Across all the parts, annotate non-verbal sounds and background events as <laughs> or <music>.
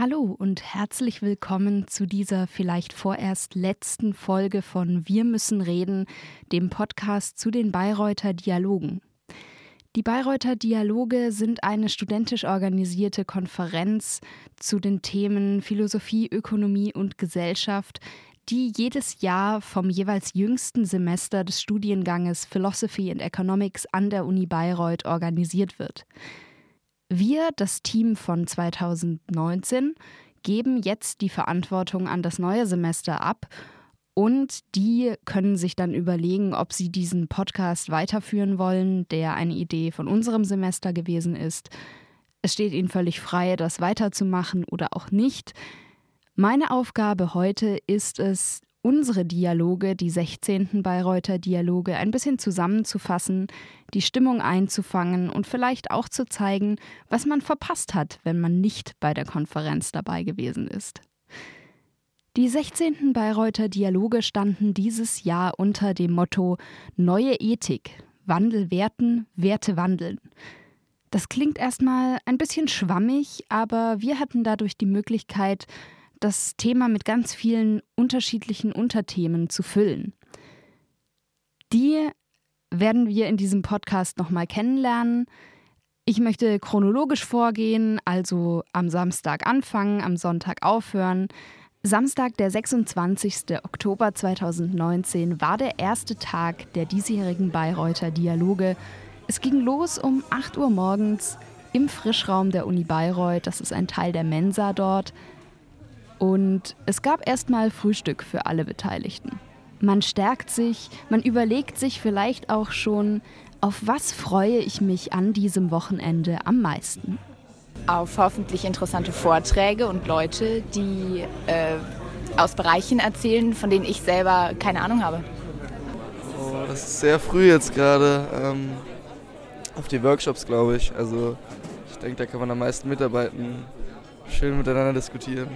Hallo und herzlich willkommen zu dieser vielleicht vorerst letzten Folge von Wir müssen reden, dem Podcast zu den Bayreuther Dialogen. Die Bayreuther Dialoge sind eine studentisch organisierte Konferenz zu den Themen Philosophie, Ökonomie und Gesellschaft, die jedes Jahr vom jeweils jüngsten Semester des Studienganges Philosophy and Economics an der Uni Bayreuth organisiert wird. Wir, das Team von 2019, geben jetzt die Verantwortung an das neue Semester ab und die können sich dann überlegen, ob sie diesen Podcast weiterführen wollen, der eine Idee von unserem Semester gewesen ist. Es steht ihnen völlig frei, das weiterzumachen oder auch nicht. Meine Aufgabe heute ist es, unsere Dialoge, die 16. Bayreuther Dialoge, ein bisschen zusammenzufassen, die Stimmung einzufangen und vielleicht auch zu zeigen, was man verpasst hat, wenn man nicht bei der Konferenz dabei gewesen ist. Die 16. Bayreuther Dialoge standen dieses Jahr unter dem Motto Neue Ethik, Wandel werten, Werte wandeln. Das klingt erstmal ein bisschen schwammig, aber wir hatten dadurch die Möglichkeit, das Thema mit ganz vielen unterschiedlichen Unterthemen zu füllen. Die werden wir in diesem Podcast nochmal kennenlernen. Ich möchte chronologisch vorgehen, also am Samstag anfangen, am Sonntag aufhören. Samstag, der 26. Oktober 2019, war der erste Tag der diesjährigen Bayreuther Dialoge. Es ging los um 8 Uhr morgens im Frischraum der Uni Bayreuth. Das ist ein Teil der Mensa dort. Und es gab erstmal Frühstück für alle Beteiligten. Man stärkt sich, man überlegt sich vielleicht auch schon, auf was freue ich mich an diesem Wochenende am meisten. Auf hoffentlich interessante Vorträge und Leute, die äh, aus Bereichen erzählen, von denen ich selber keine Ahnung habe. Oh, das ist sehr früh jetzt gerade. Ähm, auf die Workshops, glaube ich. Also ich denke, da kann man am meisten mitarbeiten, schön miteinander diskutieren.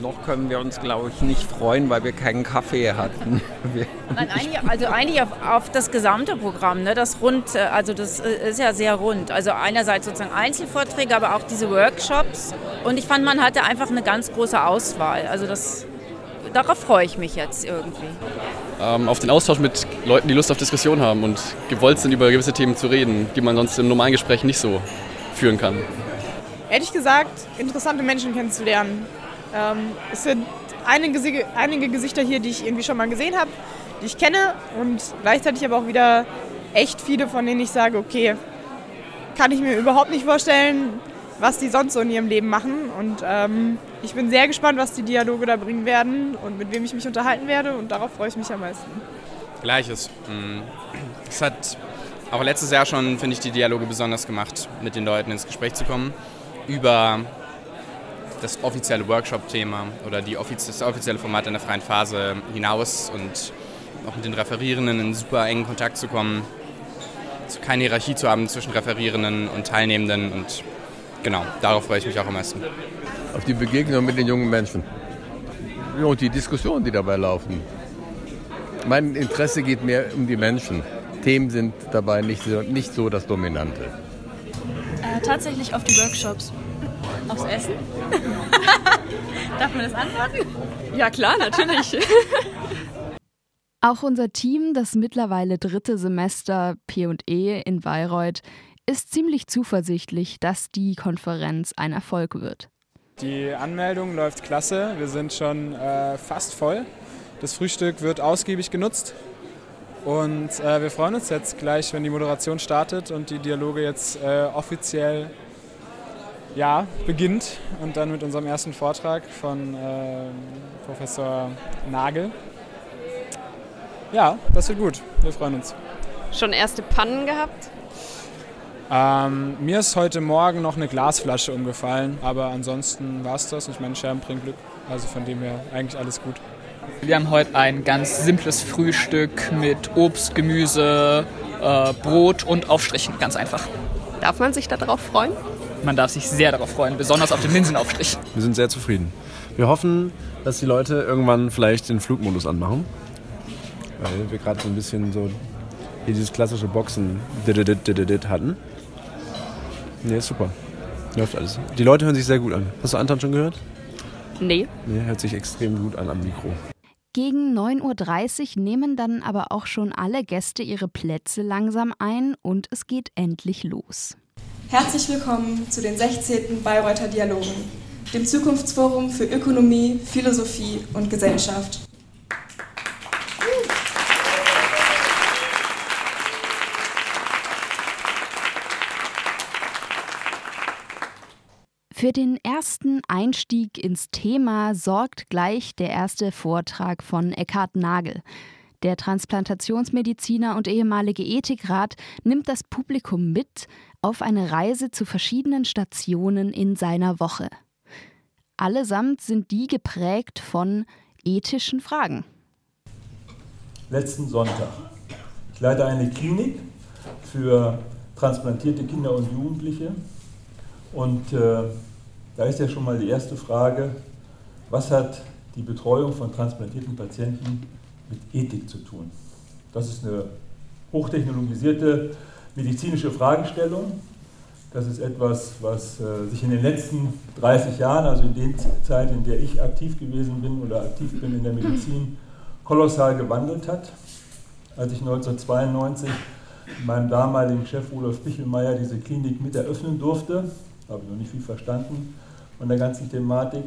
Noch können wir uns, glaube ich, nicht freuen, weil wir keinen Kaffee hatten. <laughs> Nein, eigentlich, also eigentlich auf, auf, das gesamte Programm, ne? das rund, äh, also das äh, ist ja sehr rund. Also einerseits sozusagen Einzelvorträge, aber auch diese Workshops. Und ich fand, man hatte einfach eine ganz große Auswahl. Also das, darauf freue ich mich jetzt irgendwie. Ähm, auf den Austausch mit Leuten, die Lust auf Diskussion haben und gewollt sind, über gewisse Themen zu reden, die man sonst im normalen Gespräch nicht so führen kann. Ehrlich gesagt, interessante Menschen kennenzulernen ähm, es sind einige, einige Gesichter hier, die ich irgendwie schon mal gesehen habe, die ich kenne und gleichzeitig aber auch wieder echt viele, von denen ich sage, okay, kann ich mir überhaupt nicht vorstellen, was die sonst so in ihrem Leben machen. Und ähm, ich bin sehr gespannt, was die Dialoge da bringen werden und mit wem ich mich unterhalten werde und darauf freue ich mich am meisten. Gleiches. Mm. Es hat auch letztes Jahr schon, finde ich, die Dialoge besonders gemacht, mit den Leuten ins Gespräch zu kommen über das offizielle Workshop-Thema oder die offiz das offizielle Format in der freien Phase hinaus und auch mit den Referierenden in super engen Kontakt zu kommen, keine Hierarchie zu haben zwischen Referierenden und Teilnehmenden und genau, darauf freue ich mich auch am meisten. Auf die Begegnung mit den jungen Menschen und die Diskussionen, die dabei laufen. Mein Interesse geht mehr um die Menschen. Themen sind dabei nicht so, nicht so das Dominante. Äh, tatsächlich auf die Workshops. Aufs Essen? <laughs> Darf man das antworten? Ja klar, natürlich. <laughs> Auch unser Team, das mittlerweile dritte Semester P&E in Bayreuth, ist ziemlich zuversichtlich, dass die Konferenz ein Erfolg wird. Die Anmeldung läuft klasse. Wir sind schon äh, fast voll. Das Frühstück wird ausgiebig genutzt. Und äh, wir freuen uns jetzt gleich, wenn die Moderation startet und die Dialoge jetzt äh, offiziell ja, beginnt und dann mit unserem ersten Vortrag von äh, Professor Nagel. Ja, das wird gut. Wir freuen uns. Schon erste Pannen gehabt? Ähm, mir ist heute Morgen noch eine Glasflasche umgefallen, aber ansonsten war es das. Ich meine, Scherben bringt Glück. Also von dem her eigentlich alles gut. Wir haben heute ein ganz simples Frühstück mit Obst, Gemüse, äh, Brot und Aufstrichen. Ganz einfach. Darf man sich darauf freuen? Man darf sich sehr darauf freuen, besonders auf den Linsenaufstrich. Wir sind sehr zufrieden. Wir hoffen, dass die Leute irgendwann vielleicht den Flugmodus anmachen. Weil wir gerade so ein bisschen so hier dieses klassische Boxen hatten. Nee, ist super. Läuft alles. Die Leute hören sich sehr gut an. Hast du Anton schon gehört? Nee. Nee, hört sich extrem gut an am Mikro. Gegen 9.30 Uhr nehmen dann aber auch schon alle Gäste ihre Plätze langsam ein und es geht endlich los. Herzlich willkommen zu den 16. Bayreuther Dialogen, dem Zukunftsforum für Ökonomie, Philosophie und Gesellschaft. Für den ersten Einstieg ins Thema sorgt gleich der erste Vortrag von Eckhard Nagel. Der Transplantationsmediziner und ehemalige Ethikrat nimmt das Publikum mit auf eine Reise zu verschiedenen Stationen in seiner Woche. Allesamt sind die geprägt von ethischen Fragen. Letzten Sonntag. Ich leite eine Klinik für transplantierte Kinder und Jugendliche und äh, da ist ja schon mal die erste Frage, was hat die Betreuung von transplantierten Patienten mit Ethik zu tun? Das ist eine hochtechnologisierte medizinische Fragestellung. Das ist etwas, was äh, sich in den letzten 30 Jahren, also in der Zeit, in der ich aktiv gewesen bin oder aktiv bin in der Medizin, kolossal gewandelt hat. Als ich 1992 mit meinem damaligen Chef Rudolf Pichelmeier diese Klinik mit eröffnen durfte, habe ich noch nicht viel verstanden von der ganzen Thematik.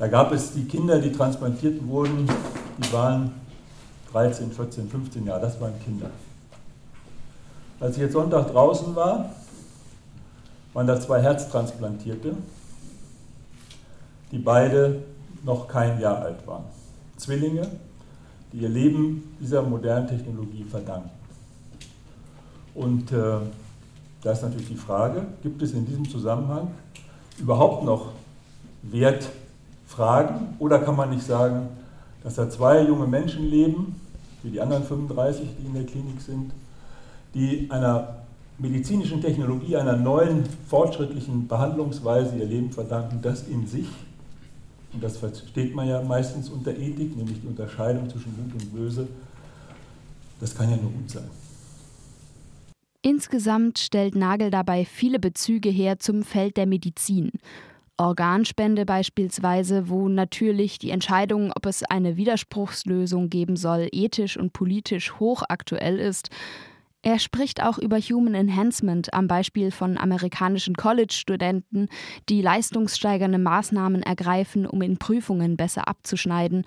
Da gab es die Kinder, die transplantiert wurden, die waren 13, 14, 15 Jahre, das waren Kinder. Als ich jetzt Sonntag draußen war, waren da zwei Herztransplantierte, die beide noch kein Jahr alt waren. Zwillinge, die ihr Leben dieser modernen Technologie verdanken. Und äh, da ist natürlich die Frage, gibt es in diesem Zusammenhang überhaupt noch Wertfragen oder kann man nicht sagen, dass da zwei junge Menschen leben, wie die anderen 35, die in der Klinik sind, die einer medizinischen Technologie, einer neuen fortschrittlichen Behandlungsweise ihr Leben verdanken, das in sich, und das versteht man ja meistens unter Ethik, nämlich die Unterscheidung zwischen Gut und Böse, das kann ja nur gut sein. Insgesamt stellt Nagel dabei viele Bezüge her zum Feld der Medizin. Organspende beispielsweise, wo natürlich die Entscheidung, ob es eine Widerspruchslösung geben soll, ethisch und politisch hochaktuell ist. Er spricht auch über Human Enhancement am Beispiel von amerikanischen College-Studenten, die leistungssteigernde Maßnahmen ergreifen, um in Prüfungen besser abzuschneiden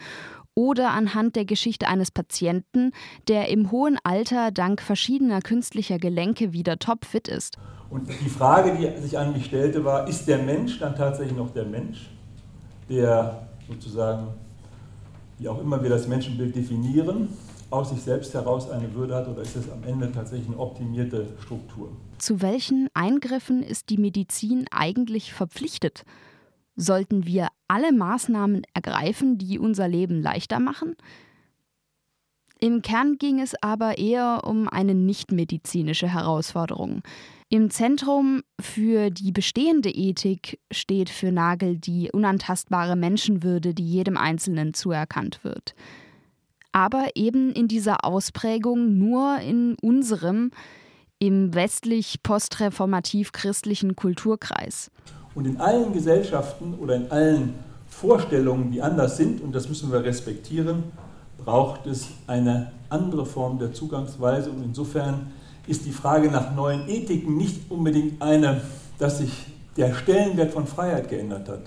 oder anhand der Geschichte eines Patienten, der im hohen Alter dank verschiedener künstlicher Gelenke wieder topfit ist. Und die Frage, die sich an mich stellte, war, ist der Mensch dann tatsächlich noch der Mensch, der sozusagen, wie auch immer wir das Menschenbild definieren, aus sich selbst heraus eine Würde hat oder ist es am Ende tatsächlich eine optimierte Struktur? Zu welchen Eingriffen ist die Medizin eigentlich verpflichtet? Sollten wir alle Maßnahmen ergreifen, die unser Leben leichter machen? Im Kern ging es aber eher um eine nichtmedizinische Herausforderung. Im Zentrum für die bestehende Ethik steht für Nagel die unantastbare Menschenwürde, die jedem Einzelnen zuerkannt wird. Aber eben in dieser Ausprägung nur in unserem, im westlich postreformativ christlichen Kulturkreis. Und in allen Gesellschaften oder in allen Vorstellungen, die anders sind, und das müssen wir respektieren, braucht es eine andere Form der Zugangsweise. Und insofern ist die Frage nach neuen Ethiken nicht unbedingt eine, dass sich der Stellenwert von Freiheit geändert hat.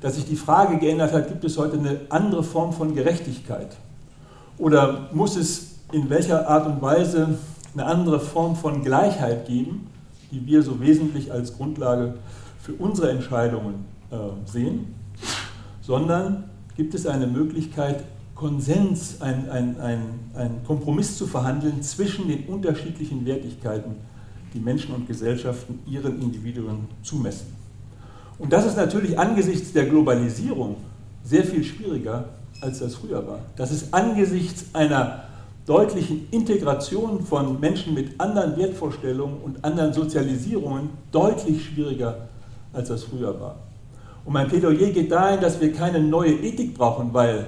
Dass sich die Frage geändert hat, gibt es heute eine andere Form von Gerechtigkeit? Oder muss es in welcher Art und Weise eine andere Form von Gleichheit geben, die wir so wesentlich als Grundlage für unsere Entscheidungen äh, sehen, sondern gibt es eine Möglichkeit, Konsens, ein, ein, ein, ein Kompromiss zu verhandeln zwischen den unterschiedlichen Wertigkeiten, die Menschen und Gesellschaften ihren Individuen zumessen. Und das ist natürlich angesichts der Globalisierung sehr viel schwieriger, als das früher war. Das ist angesichts einer deutlichen Integration von Menschen mit anderen Wertvorstellungen und anderen Sozialisierungen deutlich schwieriger als das früher war. Und mein Plädoyer geht dahin, dass wir keine neue Ethik brauchen, weil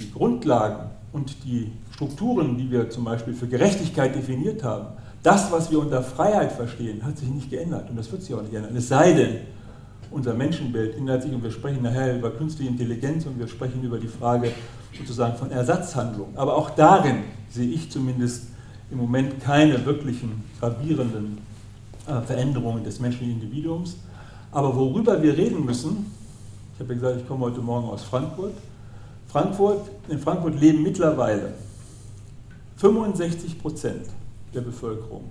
die Grundlagen und die Strukturen, die wir zum Beispiel für Gerechtigkeit definiert haben, Das, was wir unter Freiheit verstehen, hat sich nicht geändert und das wird sich auch nicht ändern. Es sei denn, unser Menschenbild ändert sich und wir sprechen nachher über künstliche Intelligenz und wir sprechen über die Frage sozusagen von Ersatzhandlungen. Aber auch darin sehe ich zumindest im Moment keine wirklichen gravierenden äh, Veränderungen des menschlichen Individuums. Aber worüber wir reden müssen, ich habe ja gesagt, ich komme heute Morgen aus Frankfurt. Frankfurt, in Frankfurt leben mittlerweile 65 Prozent der Bevölkerung,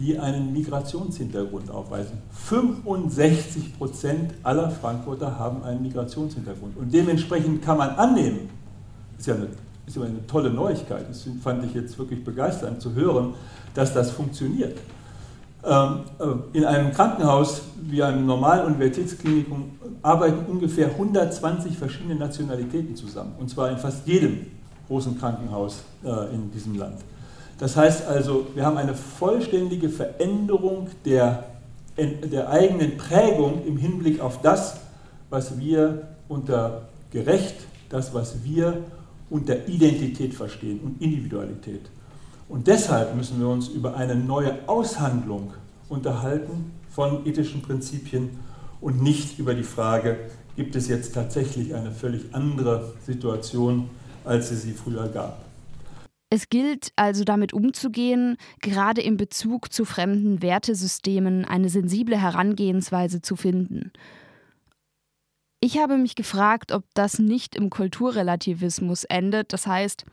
die einen Migrationshintergrund aufweisen. 65 Prozent aller Frankfurter haben einen Migrationshintergrund. Und dementsprechend kann man annehmen, ist ja eine, ist ja eine tolle Neuigkeit, das fand ich jetzt wirklich begeisternd zu hören, dass das funktioniert. Ähm, äh, in einem Krankenhaus wie einem normalen Universitätsklinikum arbeiten ungefähr 120 verschiedene Nationalitäten zusammen, und zwar in fast jedem großen Krankenhaus äh, in diesem Land. Das heißt also, wir haben eine vollständige Veränderung der, der eigenen Prägung im Hinblick auf das, was wir unter gerecht, das, was wir unter Identität verstehen und Individualität. Und deshalb müssen wir uns über eine neue Aushandlung unterhalten von ethischen Prinzipien und nicht über die Frage, gibt es jetzt tatsächlich eine völlig andere Situation, als es sie früher gab. Es gilt also damit umzugehen, gerade in Bezug zu fremden Wertesystemen eine sensible Herangehensweise zu finden. Ich habe mich gefragt, ob das nicht im Kulturrelativismus endet, das heißt,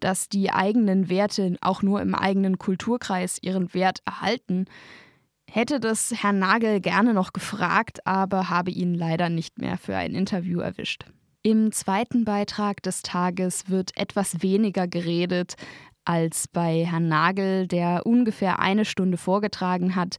dass die eigenen Werte auch nur im eigenen Kulturkreis ihren Wert erhalten. Hätte das Herr Nagel gerne noch gefragt, aber habe ihn leider nicht mehr für ein Interview erwischt. Im zweiten Beitrag des Tages wird etwas weniger geredet als bei Herrn Nagel, der ungefähr eine Stunde vorgetragen hat.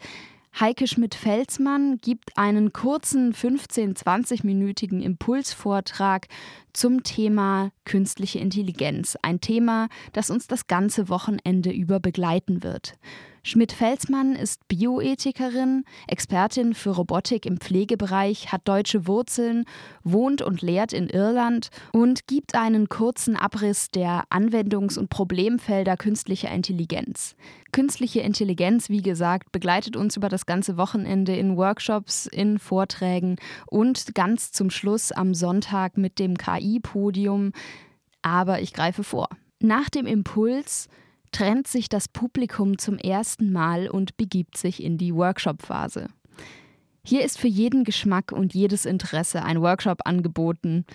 Heike Schmidt-Felsmann gibt einen kurzen 15-20-minütigen Impulsvortrag zum Thema künstliche Intelligenz. Ein Thema, das uns das ganze Wochenende über begleiten wird. Schmidt-Felsmann ist Bioethikerin, Expertin für Robotik im Pflegebereich, hat deutsche Wurzeln, wohnt und lehrt in Irland und gibt einen kurzen Abriss der Anwendungs- und Problemfelder künstlicher Intelligenz. Künstliche Intelligenz, wie gesagt, begleitet uns über das ganze Wochenende in Workshops, in Vorträgen und ganz zum Schluss am Sonntag mit dem KI-Podium. Aber ich greife vor. Nach dem Impuls trennt sich das Publikum zum ersten Mal und begibt sich in die Workshop-Phase. Hier ist für jeden Geschmack und jedes Interesse ein Workshop angeboten.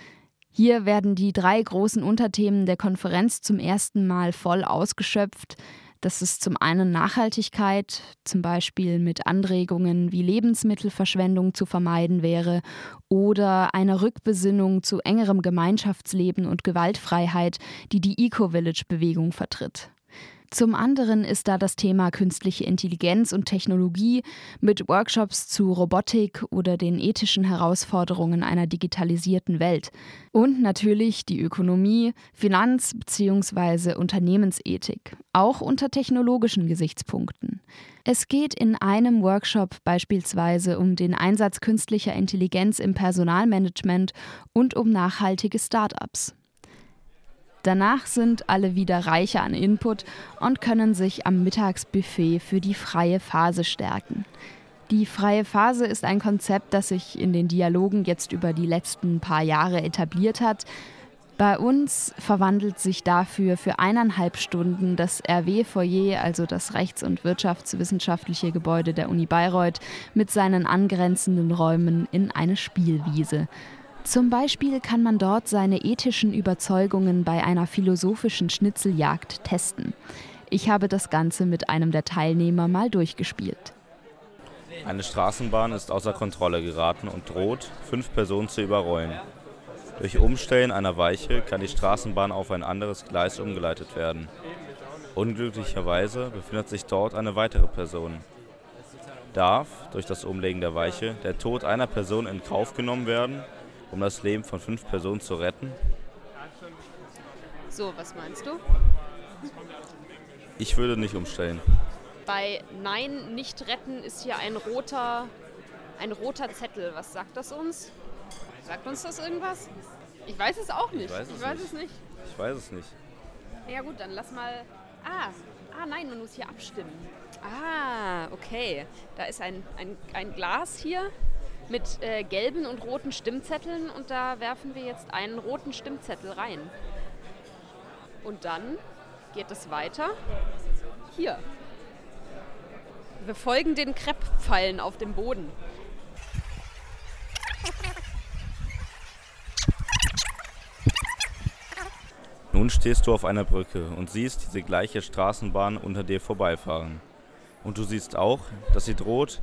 Hier werden die drei großen Unterthemen der Konferenz zum ersten Mal voll ausgeschöpft. Das ist zum einen Nachhaltigkeit, zum Beispiel mit Anregungen, wie Lebensmittelverschwendung zu vermeiden wäre, oder eine Rückbesinnung zu engerem Gemeinschaftsleben und Gewaltfreiheit, die die Eco-Village-Bewegung vertritt. Zum anderen ist da das Thema künstliche Intelligenz und Technologie mit Workshops zu Robotik oder den ethischen Herausforderungen einer digitalisierten Welt. Und natürlich die Ökonomie, Finanz- bzw. Unternehmensethik, auch unter technologischen Gesichtspunkten. Es geht in einem Workshop beispielsweise um den Einsatz künstlicher Intelligenz im Personalmanagement und um nachhaltige Start-ups. Danach sind alle wieder reicher an Input und können sich am Mittagsbuffet für die freie Phase stärken. Die freie Phase ist ein Konzept, das sich in den Dialogen jetzt über die letzten paar Jahre etabliert hat. Bei uns verwandelt sich dafür für eineinhalb Stunden das RW-Foyer, also das Rechts- und Wirtschaftswissenschaftliche Gebäude der Uni Bayreuth, mit seinen angrenzenden Räumen in eine Spielwiese. Zum Beispiel kann man dort seine ethischen Überzeugungen bei einer philosophischen Schnitzeljagd testen. Ich habe das Ganze mit einem der Teilnehmer mal durchgespielt. Eine Straßenbahn ist außer Kontrolle geraten und droht, fünf Personen zu überrollen. Durch Umstellen einer Weiche kann die Straßenbahn auf ein anderes Gleis umgeleitet werden. Unglücklicherweise befindet sich dort eine weitere Person. Darf, durch das Umlegen der Weiche, der Tod einer Person in Kauf genommen werden, um das Leben von fünf Personen zu retten? So, was meinst du? Ich würde nicht umstellen. Bei Nein, nicht retten ist hier ein roter, ein roter Zettel. Was sagt das uns? Sagt uns das irgendwas? Ich weiß es auch nicht. Ich weiß es, ich weiß nicht. es nicht. Ich weiß es nicht. Ja gut, dann lass mal. Ah, Ah nein, man muss hier abstimmen. Ah, okay. Da ist ein, ein, ein Glas hier mit äh, gelben und roten Stimmzetteln und da werfen wir jetzt einen roten Stimmzettel rein. Und dann geht es weiter. Hier. Wir folgen den Krepppfeilen auf dem Boden. Nun stehst du auf einer Brücke und siehst diese gleiche Straßenbahn unter dir vorbeifahren. Und du siehst auch, dass sie droht,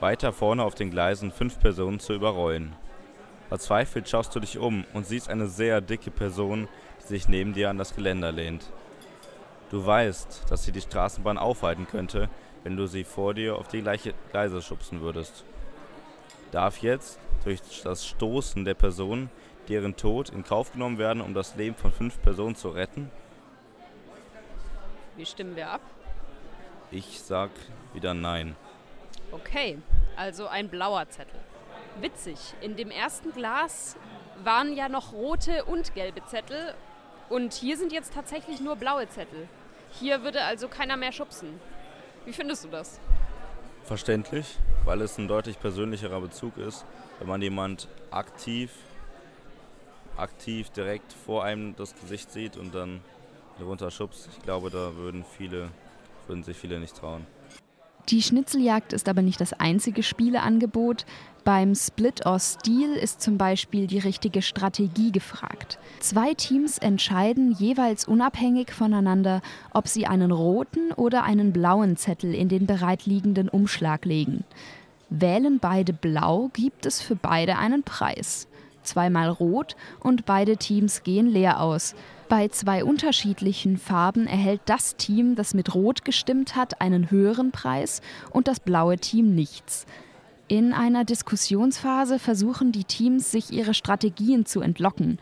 weiter vorne auf den Gleisen fünf Personen zu überrollen. Verzweifelt schaust du dich um und siehst eine sehr dicke Person, die sich neben dir an das Geländer lehnt. Du weißt, dass sie die Straßenbahn aufhalten könnte, wenn du sie vor dir auf die gleiche Gleise schubsen würdest. Darf jetzt durch das Stoßen der Person deren Tod in Kauf genommen werden, um das Leben von fünf Personen zu retten? Wie stimmen wir ab? Ich sag wieder nein. Okay, also ein blauer Zettel. Witzig, in dem ersten Glas waren ja noch rote und gelbe Zettel und hier sind jetzt tatsächlich nur blaue Zettel. Hier würde also keiner mehr schubsen. Wie findest du das? Verständlich, weil es ein deutlich persönlicherer Bezug ist, wenn man jemand aktiv, aktiv direkt vor einem das Gesicht sieht und dann runterschubst. Ich glaube, da würden viele, würden sich viele nicht trauen. Die Schnitzeljagd ist aber nicht das einzige Spieleangebot. Beim Split or Steal ist zum Beispiel die richtige Strategie gefragt. Zwei Teams entscheiden jeweils unabhängig voneinander, ob sie einen roten oder einen blauen Zettel in den bereitliegenden Umschlag legen. Wählen beide blau, gibt es für beide einen Preis. Zweimal rot und beide Teams gehen leer aus. Bei zwei unterschiedlichen Farben erhält das Team, das mit Rot gestimmt hat, einen höheren Preis und das blaue Team nichts. In einer Diskussionsphase versuchen die Teams, sich ihre Strategien zu entlocken,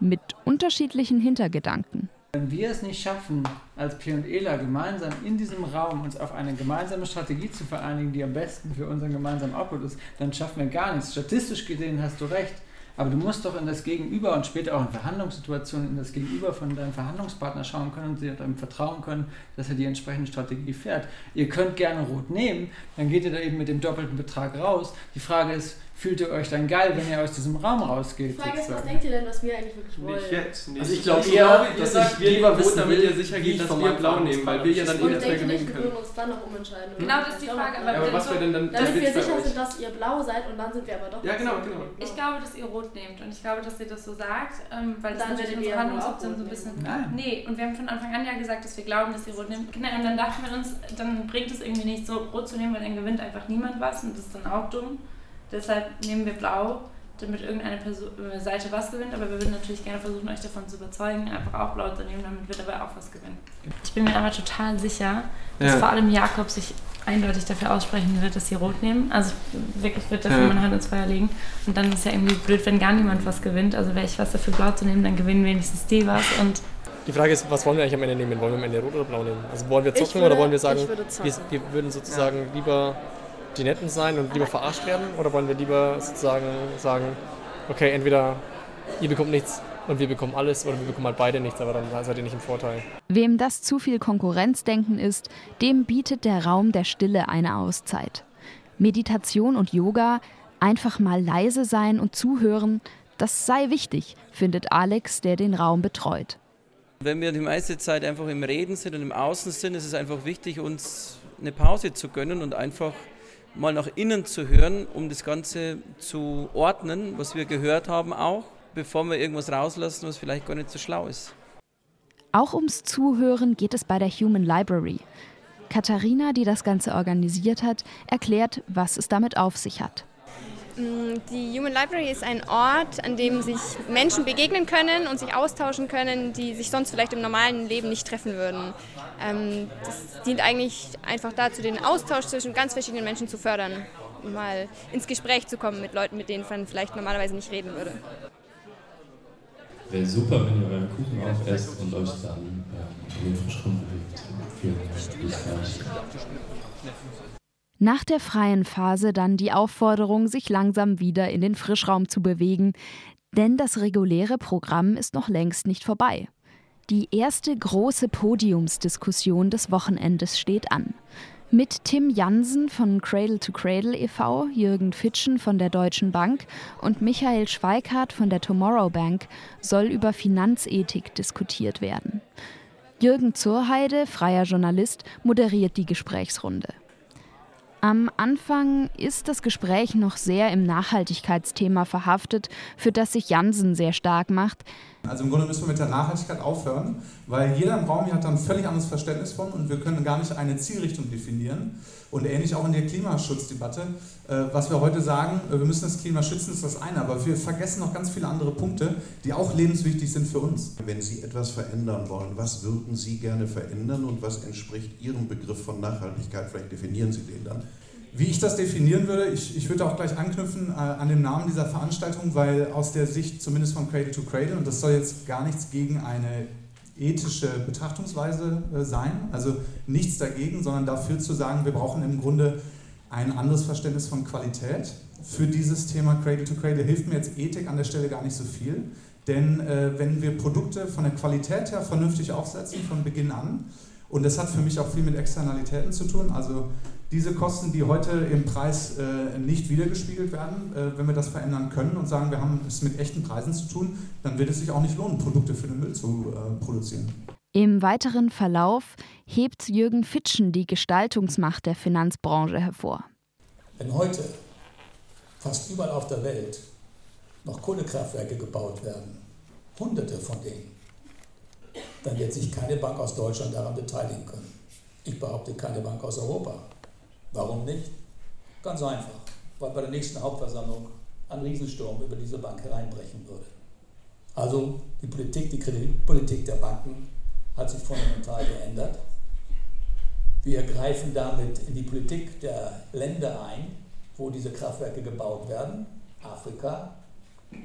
mit unterschiedlichen Hintergedanken. Wenn wir es nicht schaffen, als P&Eler gemeinsam in diesem Raum uns auf eine gemeinsame Strategie zu vereinigen, die am besten für unseren gemeinsamen Output ist, dann schaffen wir gar nichts. Statistisch gesehen hast du recht. Aber du musst doch in das Gegenüber und später auch in Verhandlungssituationen in das Gegenüber von deinem Verhandlungspartner schauen können und ihm vertrauen können, dass er die entsprechende Strategie fährt. Ihr könnt gerne rot nehmen, dann geht ihr da eben mit dem doppelten Betrag raus. Die Frage ist, fühlt ihr euch dann geil, wenn ihr aus diesem Raum rausgeht? Die Frage ist, was denkt ihr denn, was wir eigentlich wirklich wollen? Nicht jetzt. Nicht. Also ich glaube eher, dass ich wir lieber wissen damit will, ihr sicher geht, ich dass wir blau nehmen, weil wir ja dann eh Und nichts mehr denkt ihr nicht, gewinnen wir können. würden uns dann noch umentscheiden? Genau, das ist die Frage. Aber, Ja, aber was wäre denn dann Damit wir sicher sind, dass ihr blau seid und dann sind wir aber doch Ja, nicht genau, so. genau. Ich glaube, dass ihr rot nehmt und ich glaube, dass ihr das so sagt, ähm, weil das Dann natürlich unsere ihr Handlungsoption so ein bisschen. Nein. Nee, und wir haben von Anfang an ja gesagt, dass wir glauben, dass ihr rot nehmt. Genau, und dann dachten wir uns, dann bringt es irgendwie nicht so rot zu nehmen, weil dann gewinnt einfach niemand was und das ist dann auch dumm. Deshalb nehmen wir blau, damit irgendeine Person, Seite was gewinnt, aber wir würden natürlich gerne versuchen, euch davon zu überzeugen, einfach auch blau zu nehmen, damit wir dabei auch was gewinnen. Ich bin mir aber total sicher, dass Ja. vor allem Jakob sich eindeutig dafür aussprechen wird, dass sie rot nehmen. Also wirklich wird dafür Ja. meine Hand ins Feuer legen. Und dann ist ja irgendwie blöd, wenn gar niemand was gewinnt. Also wäre ich was dafür blau zu nehmen, dann gewinnen wenigstens die was. Und Die Frage ist, was wollen wir eigentlich am Ende nehmen? Wollen wir am Ende rot oder blau nehmen? Also wollen wir zocken würde- oder wollen wir sagen, würde wir, wir würden sozusagen lieber die Netten sein und lieber verarscht werden? Oder wollen wir lieber sozusagen sagen, okay, entweder ihr bekommt nichts und wir bekommen alles oder wir bekommen halt beide nichts, aber dann seid ihr nicht im Vorteil. Wem das zu viel Konkurrenzdenken ist, dem bietet der Raum der Stille eine Auszeit. Meditation und Yoga, einfach mal leise sein und zuhören, das sei wichtig, findet Alex, der den Raum betreut. Wenn wir die meiste Zeit einfach im Reden sind und im Außen sind, ist es einfach wichtig, uns eine Pause zu gönnen und einfach mal nach innen zu hören, um das Ganze zu ordnen, was wir gehört haben auch, bevor wir irgendwas rauslassen, was vielleicht gar nicht so schlau ist. Auch ums Zuhören geht es bei der Human Library. Katharina, die das Ganze organisiert hat, erklärt, was es damit auf sich hat. Mm, Die Human Library ist ein Ort, an dem sich Menschen begegnen können und sich austauschen können, die sich sonst vielleicht im normalen Leben nicht treffen würden. Ähm, Das dient eigentlich einfach dazu, den Austausch zwischen ganz verschiedenen Menschen zu fördern, um mal ins Gespräch zu kommen mit Leuten, mit denen man vielleicht normalerweise nicht reden würde. Wäre super, wenn ihr euren Kuchen aufesst und euch dann äh, in den Frischraum bewegt. Vielen Dank. Nach der freien Phase dann die Aufforderung, sich langsam wieder in den Frischraum zu bewegen, denn das reguläre Programm ist noch längst nicht vorbei. Die erste große Podiumsdiskussion des Wochenendes steht an. Mit Tim Jansen von Cradle to Cradle e.V., Jürgen Fitschen von der Deutschen Bank und Michael Schweikart von der Tomorrow Bank soll über Finanzethik diskutiert werden. Jürgen Zurheide, freier Journalist, moderiert die Gesprächsrunde. Am Anfang ist das Gespräch noch sehr im Nachhaltigkeitsthema verhaftet, für das sich Jansen sehr stark macht. Also im Grunde müssen wir mit der Nachhaltigkeit aufhören, weil jeder im Raum hier hat da ein völlig anderes Verständnis von und wir können gar nicht eine Zielrichtung definieren. Und ähnlich auch in der Klimaschutzdebatte. Äh, was wir heute sagen, äh, wir müssen das Klima schützen, ist das eine, aber wir vergessen noch ganz viele andere Punkte, die auch lebenswichtig sind für uns. Wenn Sie etwas verändern wollen, was würden Sie gerne verändern und was entspricht Ihrem Begriff von Nachhaltigkeit? Vielleicht definieren Sie den dann. Wie ich das definieren würde, ich, ich würde auch gleich anknüpfen äh, an den Namen dieser Veranstaltung, weil aus der Sicht zumindest von Cradle to Cradle, und das soll jetzt gar nichts gegen eine ethische Betrachtungsweise äh, sein, also nichts dagegen, sondern dafür zu sagen, wir brauchen im Grunde ein anderes Verständnis von Qualität. Für dieses Thema Cradle to Cradle hilft mir jetzt Ethik an der Stelle gar nicht so viel, denn äh, wenn wir Produkte von der Qualität her vernünftig aufsetzen von Beginn an, und das hat für mich auch viel mit Externalitäten zu tun, also diese Kosten, die heute im Preis äh, nicht wiedergespiegelt werden, äh, wenn wir das verändern können und sagen, wir haben es mit echten Preisen zu tun, dann wird es sich auch nicht lohnen, Produkte für den Müll zu äh, produzieren. Im weiteren Verlauf hebt Jürgen Fitschen die Gestaltungsmacht der Finanzbranche hervor. Wenn heute fast überall auf der Welt noch Kohlekraftwerke gebaut werden, hunderte von denen, dann wird sich keine Bank aus Deutschland daran beteiligen können. Ich behaupte keine Bank aus Europa. Warum nicht? Ganz einfach, weil bei der nächsten Hauptversammlung ein Riesensturm über diese Bank hereinbrechen würde. Also die Politik, die Kreditpolitik der Banken hat sich fundamental geändert. Wir greifen damit in die Politik der Länder ein, wo diese Kraftwerke gebaut werden. Afrika,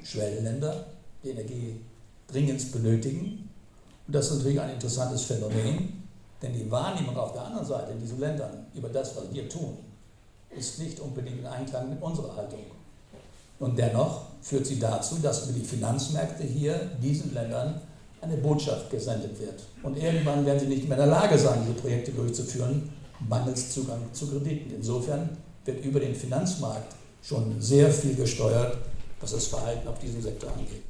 Schwellenländer, die Energie dringend benötigen. Und das ist natürlich ein interessantes Phänomen, denn die Wahrnehmung auf der anderen Seite in diesen Ländern über das, was wir tun, ist nicht unbedingt in Einklang mit unserer Haltung. Und dennoch führt sie dazu, dass über die Finanzmärkte hier diesen Ländern eine Botschaft gesendet wird. Und irgendwann werden sie nicht mehr in der Lage sein, diese Projekte durchzuführen, mangels Zugang zu Krediten. Insofern wird über den Finanzmarkt schon sehr viel gesteuert, was das Verhalten auf diesem Sektor angeht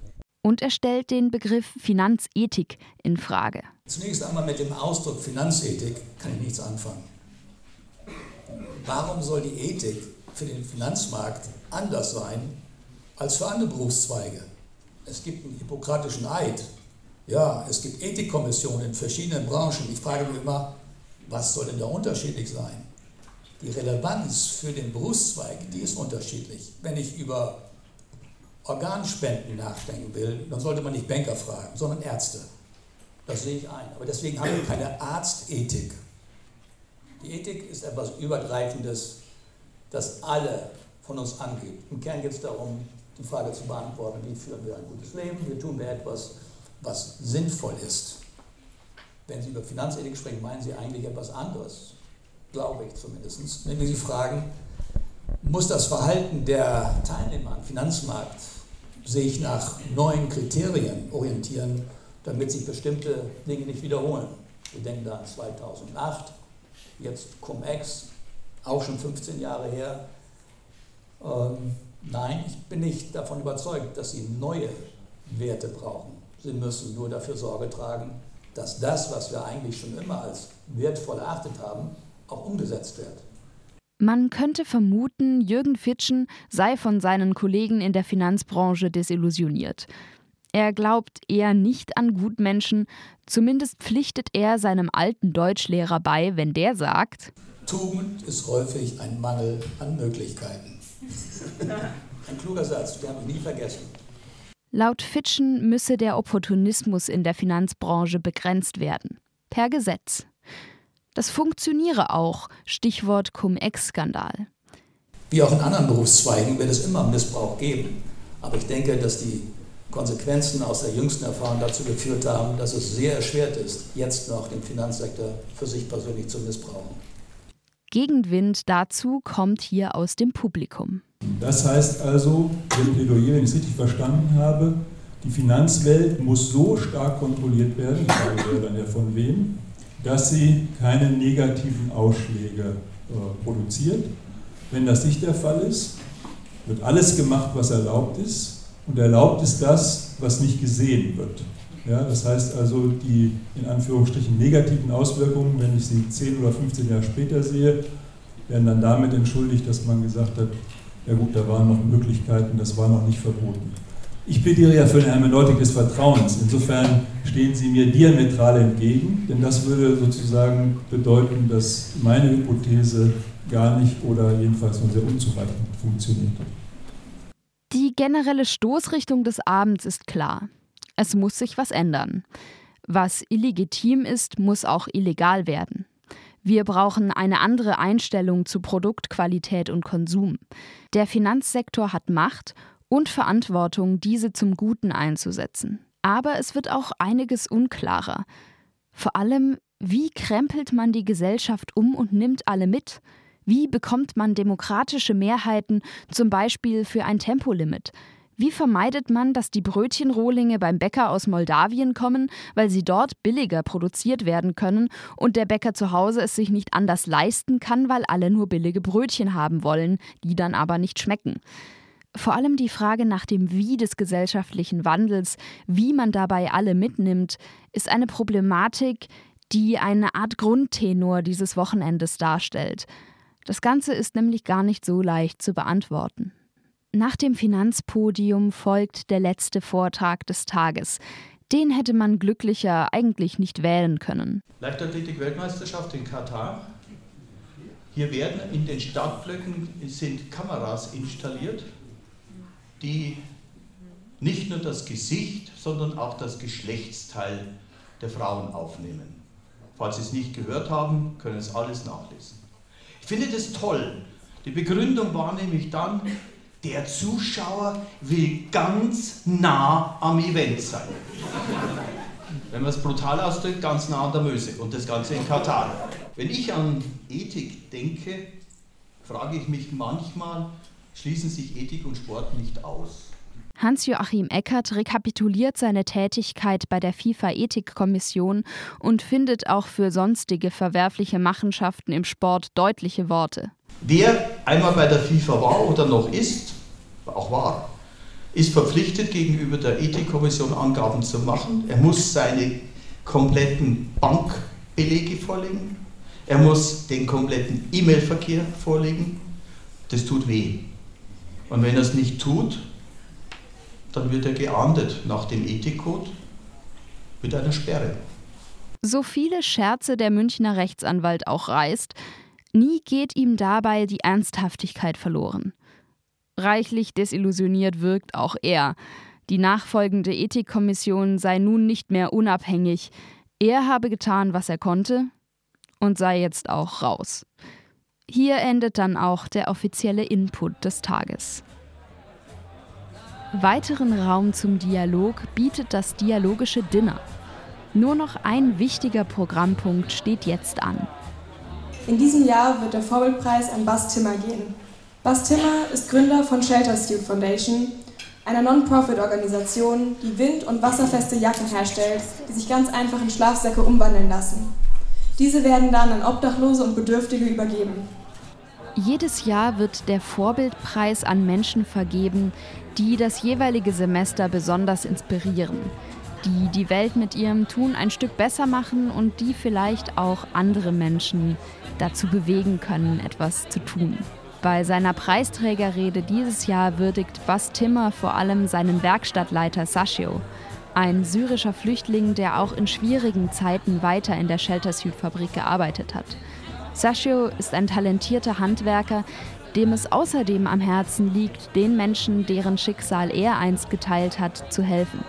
und er stellt den Begriff Finanzethik in Frage. Zunächst einmal mit dem Ausdruck Finanzethik kann ich nichts anfangen. Warum soll die Ethik für den Finanzmarkt anders sein als für andere Berufszweige? Es gibt einen hippokratischen Eid. Ja, es gibt Ethikkommissionen in verschiedenen Branchen. Ich frage mich immer, was soll denn da unterschiedlich sein? Die Relevanz für den Berufszweig, die ist unterschiedlich. Wenn ich über Organspenden nachdenken will, dann sollte man nicht Banker fragen, sondern Ärzte. Das sehe ich ein. Aber deswegen haben wir keine Arztethik. Die Ethik ist etwas Übergreifendes, das alle von uns angeht. Im Kern geht es darum, die Frage zu beantworten, wie führen wir ein gutes Leben, wie tun wir etwas, was sinnvoll ist. Wenn Sie über Finanzethik sprechen, meinen Sie eigentlich etwas anderes, glaube ich zumindest. Wenn wir Sie fragen, muss das Verhalten der Teilnehmer am Finanzmarkt sich nach neuen Kriterien orientieren, damit sich bestimmte Dinge nicht wiederholen. Wir denken da an 2008, jetzt Cum-Ex, auch schon 15 Jahre her. Ähm, nein, ich bin nicht davon überzeugt, dass sie neue Werte brauchen. Sie müssen nur dafür Sorge tragen, dass das, was wir eigentlich schon immer als wertvoll erachtet haben, auch umgesetzt wird. Man könnte vermuten, Jürgen Fitschen sei von seinen Kollegen in der Finanzbranche desillusioniert. Er glaubt eher nicht an Gutmenschen, zumindest pflichtet er seinem alten Deutschlehrer bei, wenn der sagt: Tugend ist häufig ein Mangel an Möglichkeiten. Ein kluger Satz, den habe ich nie vergessen. Laut Fitschen müsse der Opportunismus in der Finanzbranche begrenzt werden. Per Gesetz. Das funktioniere auch, Stichwort Cum-Ex-Skandal. Wie auch in anderen Berufszweigen wird es immer Missbrauch geben. Aber ich denke, dass die Konsequenzen aus der jüngsten Erfahrung dazu geführt haben, dass es sehr erschwert ist, jetzt noch den Finanzsektor für sich persönlich zu missbrauchen. Gegenwind dazu kommt hier aus dem Publikum. Das heißt also, Ihr Plädoyer, wenn ich es richtig verstanden habe, Die Finanzwelt muss so stark kontrolliert werden, die Frage dann ja von wem, dass sie keine negativen Ausschläge äh, produziert. Wenn das nicht der Fall ist, wird alles gemacht, was erlaubt ist. Und erlaubt ist das, was nicht gesehen wird. Ja, das heißt also, die in Anführungsstrichen negativen Auswirkungen, wenn ich sie 10 oder 15 Jahre später sehe, werden dann damit entschuldigt, dass man gesagt hat, ja gut, da waren noch Möglichkeiten, das war noch nicht verboten. Ich plädiere ja für eine Hermeneutik des Vertrauens. Insofern stehen Sie mir diametral entgegen, denn das würde sozusagen bedeuten, dass meine Hypothese gar nicht oder jedenfalls nur sehr unzureichend funktioniert. Die generelle Stoßrichtung des Abends ist klar. Es muss sich was ändern. Was illegitim ist, muss auch illegal werden. Wir brauchen eine andere Einstellung zu Produktqualität und Konsum. Der Finanzsektor hat Macht und Verantwortung, diese zum Guten einzusetzen. Aber es wird auch einiges unklarer. Vor allem, wie krempelt man die Gesellschaft um und nimmt alle mit? Wie bekommt man demokratische Mehrheiten, zum Beispiel für ein Tempolimit? Wie vermeidet man, dass die Brötchenrohlinge beim Bäcker aus Moldawien kommen, weil sie dort billiger produziert werden können und der Bäcker zu Hause es sich nicht anders leisten kann, weil alle nur billige Brötchen haben wollen, die dann aber nicht schmecken? Vor allem die Frage nach dem Wie des gesellschaftlichen Wandels, wie man dabei alle mitnimmt, ist eine Problematik, die eine Art Grundtenor dieses Wochenendes darstellt. Das Ganze ist nämlich gar nicht so leicht zu beantworten. Nach dem Finanzpodium folgt der letzte Vortrag des Tages. Den hätte man glücklicher eigentlich nicht wählen können. Leichtathletik-Weltmeisterschaft in Katar. Hier werden in den Startblöcken sind Kameras installiert, die nicht nur das Gesicht, sondern auch das Geschlechtsteil der Frauen aufnehmen. Falls Sie es nicht gehört haben, können Sie alles nachlesen. Ich finde das toll. Die Begründung war nämlich dann, der Zuschauer will ganz nah am Event sein. Wenn man es brutal ausdrückt, ganz nah an der Möse. Und das Ganze in Katar. Wenn ich an Ethik denke, frage ich mich manchmal, schließen sich Ethik und Sport nicht aus? Hans-Joachim Eckert rekapituliert seine Tätigkeit bei der FIFA-Ethikkommission und findet auch für sonstige verwerfliche Machenschaften im Sport deutliche Worte. Wer einmal bei der FIFA war oder noch ist, auch war, ist verpflichtet, gegenüber der Ethikkommission Angaben zu machen. Er muss seine kompletten Bankbelege vorlegen. Er muss den kompletten E-Mail-Verkehr vorlegen. Das tut weh. Und wenn er es nicht tut, dann wird er geahndet nach dem Ethikcode mit einer Sperre. So viele Scherze der Münchner Rechtsanwalt auch reißt, nie geht ihm dabei die Ernsthaftigkeit verloren. Reichlich desillusioniert wirkt auch er. Die nachfolgende Ethikkommission sei nun nicht mehr unabhängig. Er habe getan, was er konnte und sei jetzt auch raus. Hier endet dann auch der offizielle Input des Tages. Weiteren Raum zum Dialog bietet das dialogische Dinner. Nur noch ein wichtiger Programmpunkt steht jetzt an. In diesem Jahr wird der Vorbildpreis an Bas Timmer gehen. Bas Timmer ist Gründer von Shelter Student Foundation, einer Non-Profit-Organisation, die wind- und wasserfeste Jacken herstellt, die sich ganz einfach in Schlafsäcke umwandeln lassen. Diese werden dann an Obdachlose und Bedürftige übergeben. Jedes Jahr wird der Vorbildpreis an Menschen vergeben, die das jeweilige Semester besonders inspirieren, die die Welt mit ihrem Tun ein Stück besser machen und die vielleicht auch andere Menschen dazu bewegen können, etwas zu tun. Bei seiner Preisträgerrede dieses Jahr würdigt Bas Timmer vor allem seinen Werkstattleiter Sashio, ein syrischer Flüchtling, der auch in schwierigen Zeiten weiter in der Shelter Suit Fabrik gearbeitet hat. Sashio ist ein talentierter Handwerker, dem es außerdem am Herzen liegt, den Menschen, deren Schicksal er einst geteilt hat, zu helfen.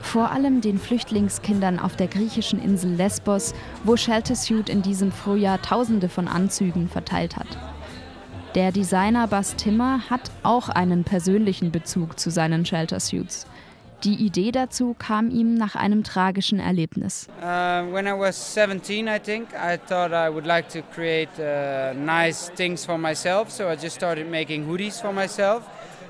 Vor allem den Flüchtlingskindern auf der griechischen Insel Lesbos, wo Shelter Suit in diesem Frühjahr Tausende von Anzügen verteilt hat. Der Designer Bas Timmer hat auch einen persönlichen Bezug zu seinen Shelter Suits. Die Idee dazu kam ihm nach einem tragischen Erlebnis. Uh, when I was 17, I think, I thought I would like to create uh, nice things for myself, so I just started making hoodies for myself.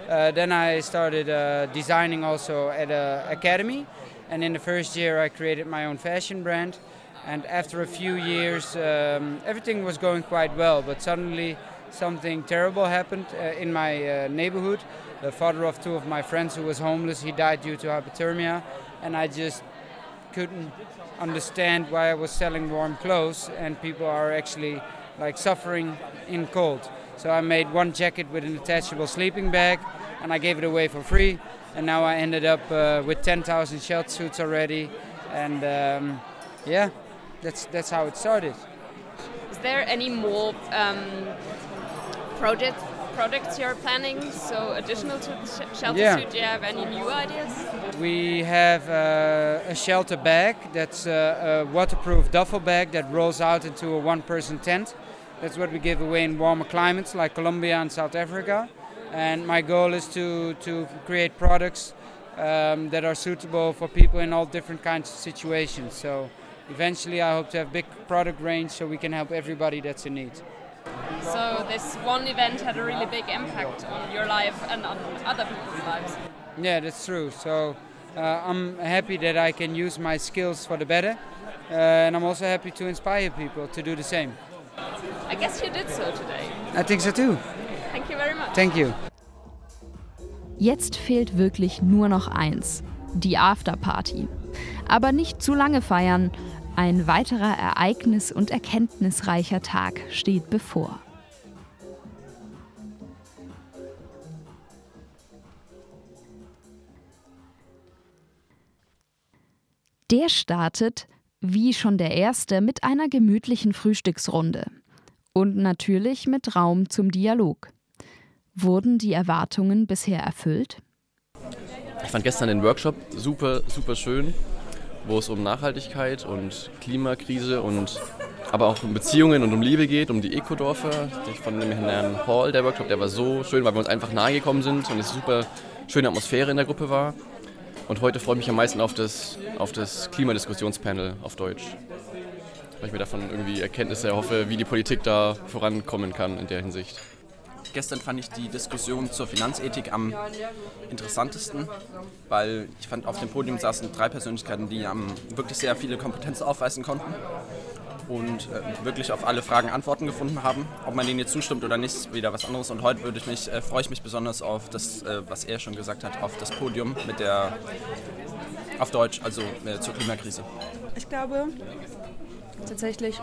Uh, then I started uh, designing also at an academy, and in the first year I created my own fashion brand. And after a few years, um, everything was going quite well, but suddenly something terrible happened uh, in my uh, neighborhood. The father of two of my friends who was homeless, he died due to hypothermia, and I just couldn't understand why I was selling warm clothes and people are actually like suffering in cold. So I made one jacket with an attachable sleeping bag and I gave it away for free. And now I ended up uh, with 10,000 shell suits already. And um, yeah, that's, that's how it started. Is there any more um, project, projects you're planning? So additional to the sh- shelter Yeah. suit, do you have any new ideas? We have uh, a shelter bag that's uh, a waterproof duffel bag that rolls out into a one person tent. That's what we give away in warmer climates like Colombia and South Africa. And my goal is to, to create products um, that are suitable for people in all different kinds of situations. So eventually, I hope to have big product range so we can help everybody that's in need. So this one event had a really big impact on your life and on other people's lives. Yeah, that's true. So uh, I'm happy that I can use my skills for the better, uh, and I'm also happy to inspire people to do the same. I guess you did so today. I think so too. Thank you very much. Thank you. Jetzt fehlt wirklich nur noch eins: die Afterparty. Aber nicht zu lange feiern. Ein weiterer ereignis- und erkenntnisreicher Tag steht bevor. Der startet, wie schon der erste, mit einer gemütlichen Frühstücksrunde. Und natürlich mit Raum zum Dialog. Wurden die Erwartungen bisher erfüllt? Ich fand gestern den Workshop super, super schön, wo es um Nachhaltigkeit und Klimakrise und aber auch um Beziehungen und um Liebe geht, um die Ekodorfer. Von dem Herrn Hall, der Workshop, der war so schön, weil wir uns einfach nahe gekommen sind und es super schöne Atmosphäre in der Gruppe war. Und heute freue ich mich am meisten auf das, auf das Klimadiskussionspanel auf Deutsch. Weil ich mir davon irgendwie Erkenntnisse erhoffe, wie die Politik da vorankommen kann in der Hinsicht. Gestern fand ich die Diskussion zur Finanzethik am interessantesten, weil ich fand, auf dem Podium saßen drei Persönlichkeiten, die ähm, wirklich sehr viele Kompetenzen aufweisen konnten und äh, wirklich auf alle Fragen Antworten gefunden haben. Ob man denen jetzt zustimmt oder nicht, ist wieder was anderes. Und heute ich mich, äh, freue ich mich besonders auf das, äh, was er schon gesagt hat, auf das Podium mit der auf Deutsch, also äh, zur Klimakrise. Ich glaube tatsächlich,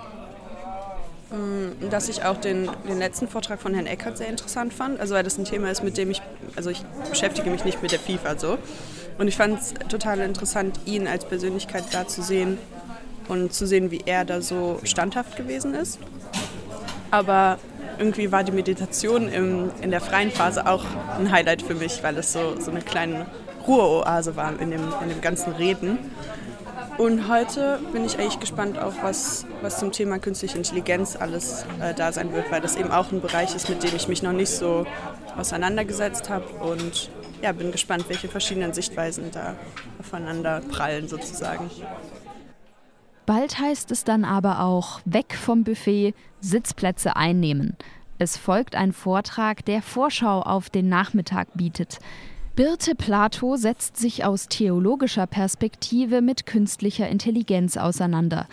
dass ich auch den, den letzten Vortrag von Herrn Eckert sehr interessant fand. Also weil das ein Thema ist, mit dem ich, also ich beschäftige mich nicht mit der FIFA so. Und ich fand es total interessant, ihn als Persönlichkeit da zu sehen und zu sehen, wie er da so standhaft gewesen ist. Aber irgendwie war die Meditation im, in der freien Phase auch ein Highlight für mich, weil es so, so eine kleine Ruheoase war in dem, in dem ganzen Reden. Und heute bin ich eigentlich gespannt auf, was, was zum Thema künstliche Intelligenz alles äh, da sein wird, weil das eben auch ein Bereich ist, mit dem ich mich noch nicht so auseinandergesetzt habe. Und ja, bin gespannt, welche verschiedenen Sichtweisen da aufeinander prallen sozusagen. Bald heißt es dann aber auch weg vom Buffet, Sitzplätze einnehmen. Es folgt ein Vortrag, der Vorschau auf den Nachmittag bietet. Birte Plato setzt sich aus theologischer Perspektive mit künstlicher Intelligenz auseinander.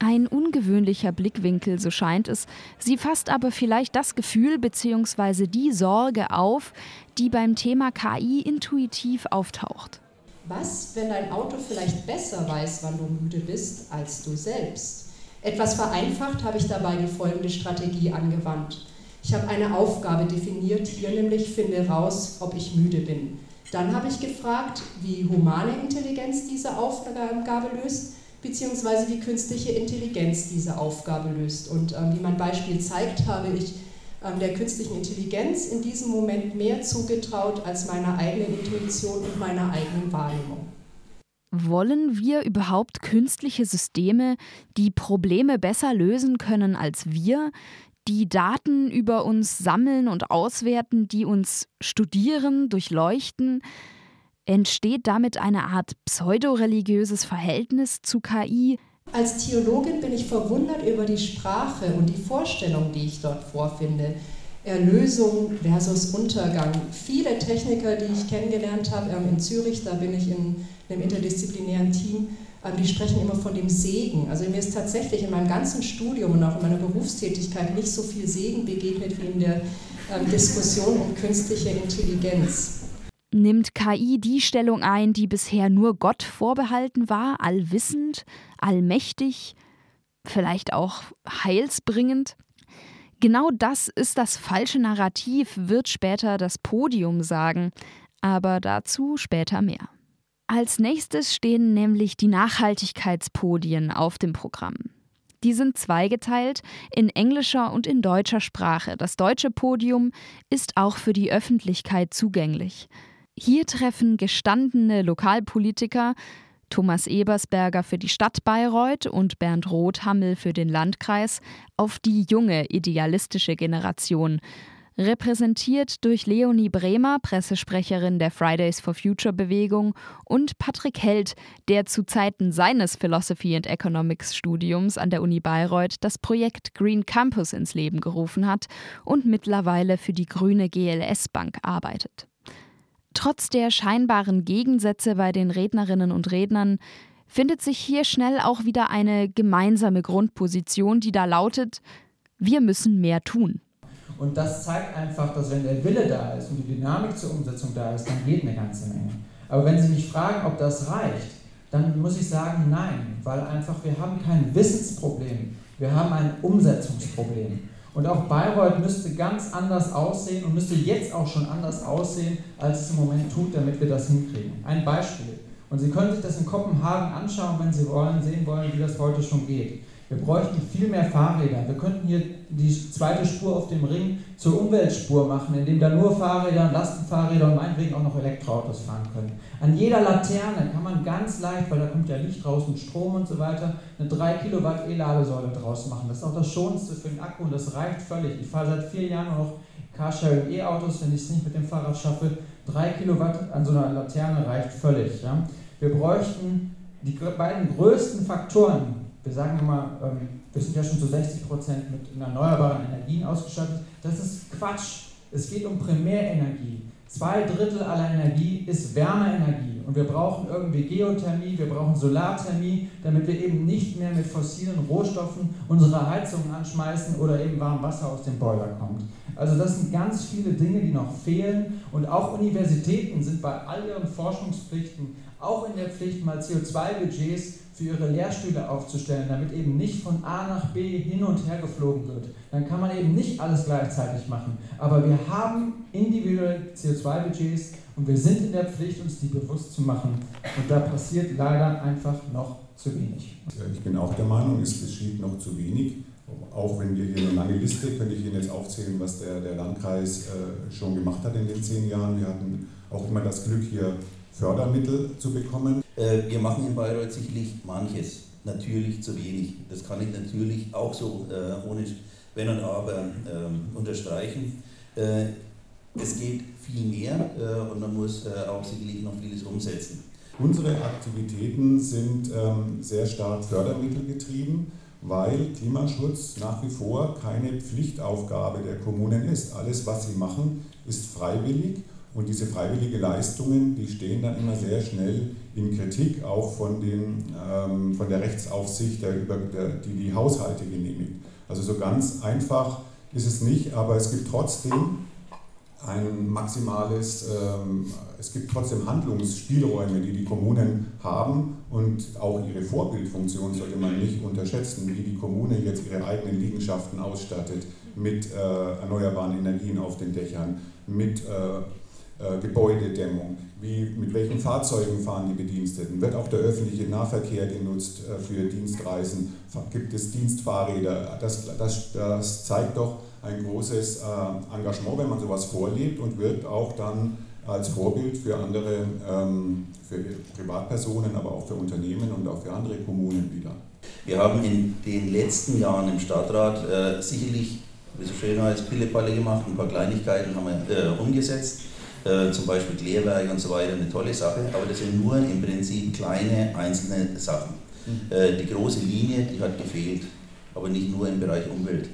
Ein ungewöhnlicher Blickwinkel, so scheint es. Sie fasst aber vielleicht das Gefühl bzw. die Sorge auf, die beim Thema KI intuitiv auftaucht. Was, wenn dein Auto vielleicht besser weiß, wann du müde bist, als du selbst? Etwas vereinfacht habe ich dabei die folgende Strategie angewandt. Ich habe eine Aufgabe definiert, hier nämlich finde raus, ob ich müde bin. Dann habe ich gefragt, wie humane Intelligenz diese Aufgabe löst, beziehungsweise wie künstliche Intelligenz diese Aufgabe löst. Und ähm, wie mein Beispiel zeigt, habe ich ähm, der künstlichen Intelligenz in diesem Moment mehr zugetraut als meiner eigenen Intuition und meiner eigenen Wahrnehmung. Wollen wir überhaupt künstliche Systeme, die Probleme besser lösen können als wir, die Daten über uns sammeln und auswerten, die uns studieren, durchleuchten? Entsteht damit eine Art pseudoreligiöses Verhältnis zu KI? Als Theologin bin ich verwundert über die Sprache und die Vorstellung, die ich dort vorfinde. Erlösung versus Untergang. Viele Techniker, die ich kennengelernt habe ähm, in Zürich, da bin ich in einem interdisziplinären Team, die sprechen immer von dem Segen. Also mir ist tatsächlich in meinem ganzen Studium und auch in meiner Berufstätigkeit nicht so viel Segen begegnet wie in der ähm, Diskussion um künstliche Intelligenz. Nimmt KI die Stellung ein, die bisher nur Gott vorbehalten war, allwissend, allmächtig, vielleicht auch heilsbringend? Genau das ist das falsche Narrativ, wird später das Podium sagen, aber dazu später mehr. Als nächstes stehen nämlich die Nachhaltigkeitspodien auf dem Programm. Die sind zweigeteilt in englischer und in deutscher Sprache. Das deutsche Podium ist auch für die Öffentlichkeit zugänglich. Hier treffen gestandene Lokalpolitiker Thomas Ebersberger für die Stadt Bayreuth und Bernd Rothammel für den Landkreis auf die junge idealistische Generation, repräsentiert durch Leonie Bremer, Pressesprecherin der Fridays for Future Bewegung, und Patrick Held, der zu Zeiten seines Philosophy and Economics Studiums an der Uni Bayreuth das Projekt Green Campus ins Leben gerufen hat und mittlerweile für die grüne GLS Bank arbeitet. Trotz der scheinbaren Gegensätze bei den Rednerinnen und Rednern findet sich hier schnell auch wieder eine gemeinsame Grundposition, die da lautet, wir müssen mehr tun. Und das zeigt einfach, dass wenn der Wille da ist und die Dynamik zur Umsetzung da ist, dann geht eine ganze Menge. Aber wenn Sie mich fragen, ob das reicht, dann muss ich sagen, nein, weil einfach wir haben kein Wissensproblem, wir haben ein Umsetzungsproblem. Und auch Bayreuth müsste ganz anders aussehen und müsste jetzt auch schon anders aussehen, als es im Moment tut, damit wir das hinkriegen. Ein Beispiel. Und Sie können sich das in Kopenhagen anschauen, wenn Sie wollen, sehen wollen, wie das heute schon geht. Wir bräuchten viel mehr Fahrräder. Wir könnten hier die zweite Spur auf dem Ring zur Umweltspur machen, indem da nur Fahrräder, Lastenfahrräder und meinetwegen auch noch Elektroautos fahren können. An jeder Laterne kann man ganz leicht, weil da kommt ja Licht raus und Strom und so weiter, eine 3 Kilowatt E-Ladesäule draus machen. Das ist auch das Schonendste für den Akku und das reicht völlig. Ich fahre seit vier Jahren noch Carsharing E-Autos, wenn ich es nicht mit dem Fahrrad schaffe. 3 Kilowatt an so einer Laterne reicht völlig. Ja. Wir bräuchten die beiden größten Faktoren, wir sagen immer, ähm, wir sind ja schon zu 60 Prozent mit erneuerbaren Energien ausgestattet. Das ist Quatsch. Es geht um Primärenergie. Zwei Drittel aller Energie ist Wärmeenergie. Und wir brauchen irgendwie Geothermie, wir brauchen Solarthermie, damit wir eben nicht mehr mit fossilen Rohstoffen unsere Heizungen anschmeißen oder eben warm Wasser aus dem Boiler kommt. Also das sind ganz viele Dinge, die noch fehlen. Und auch Universitäten sind bei all ihren Forschungspflichten auch in der Pflicht, mal CO2-Budgets für ihre Lehrstühle aufzustellen, damit eben nicht von A nach B hin und her geflogen wird. Dann kann man eben nicht alles gleichzeitig machen. Aber wir haben individuelle CO2-Budgets und wir sind in der Pflicht, uns die bewusst zu machen. Und da passiert leider einfach noch zu wenig. Ich bin auch der Meinung, es geschieht noch zu wenig. Auch wenn wir hier eine lange Liste, könnte ich Ihnen jetzt aufzählen, was der, der Landkreis äh, schon gemacht hat in den zehn Jahren. Wir hatten auch immer das Glück, hier Fördermittel zu bekommen. Äh, wir machen in Bayreuth sicherlich manches, natürlich zu wenig. Das kann ich natürlich auch so äh, ohne Wenn und Aber äh, unterstreichen. Äh, es geht viel mehr äh, und man muss äh, auch sicherlich noch vieles umsetzen. Unsere Aktivitäten sind ähm, sehr stark fördermittelgetrieben, weil Klimaschutz nach wie vor keine Pflichtaufgabe der Kommunen ist. Alles, was sie machen, ist freiwillig und diese freiwillige Leistungen, die stehen dann immer sehr schnell in Kritik, auch von, den, ähm, von der Rechtsaufsicht, der, der, die die Haushalte genehmigt. Also so ganz einfach ist es nicht, aber es gibt trotzdem ein maximales, ähm, es gibt trotzdem Handlungsspielräume, die die Kommunen haben und auch ihre Vorbildfunktion sollte man nicht unterschätzen, wie die Kommune jetzt ihre eigenen Liegenschaften ausstattet mit äh, erneuerbaren Energien auf den Dächern, mit äh, äh, Gebäudedämmung, wie, mit welchen Fahrzeugen fahren die Bediensteten, wird auch der öffentliche Nahverkehr genutzt äh, für Dienstreisen, gibt es Dienstfahrräder, das, das, das zeigt doch ein großes äh, Engagement, wenn man sowas vorlebt und wird auch dann als Vorbild für andere, ähm, für Privatpersonen, aber auch für Unternehmen und auch für andere Kommunen wieder. Wir haben in den letzten Jahren im Stadtrat äh, sicherlich, wie so schön heißt, Pillepalle gemacht, ein paar Kleinigkeiten haben wir äh, umgesetzt äh, zum Beispiel Klärwerk und so weiter, eine tolle Sache, aber das sind nur im Prinzip kleine einzelne Sachen. Mhm. Äh, die große Linie, die hat gefehlt, aber nicht nur im Bereich Umwelt.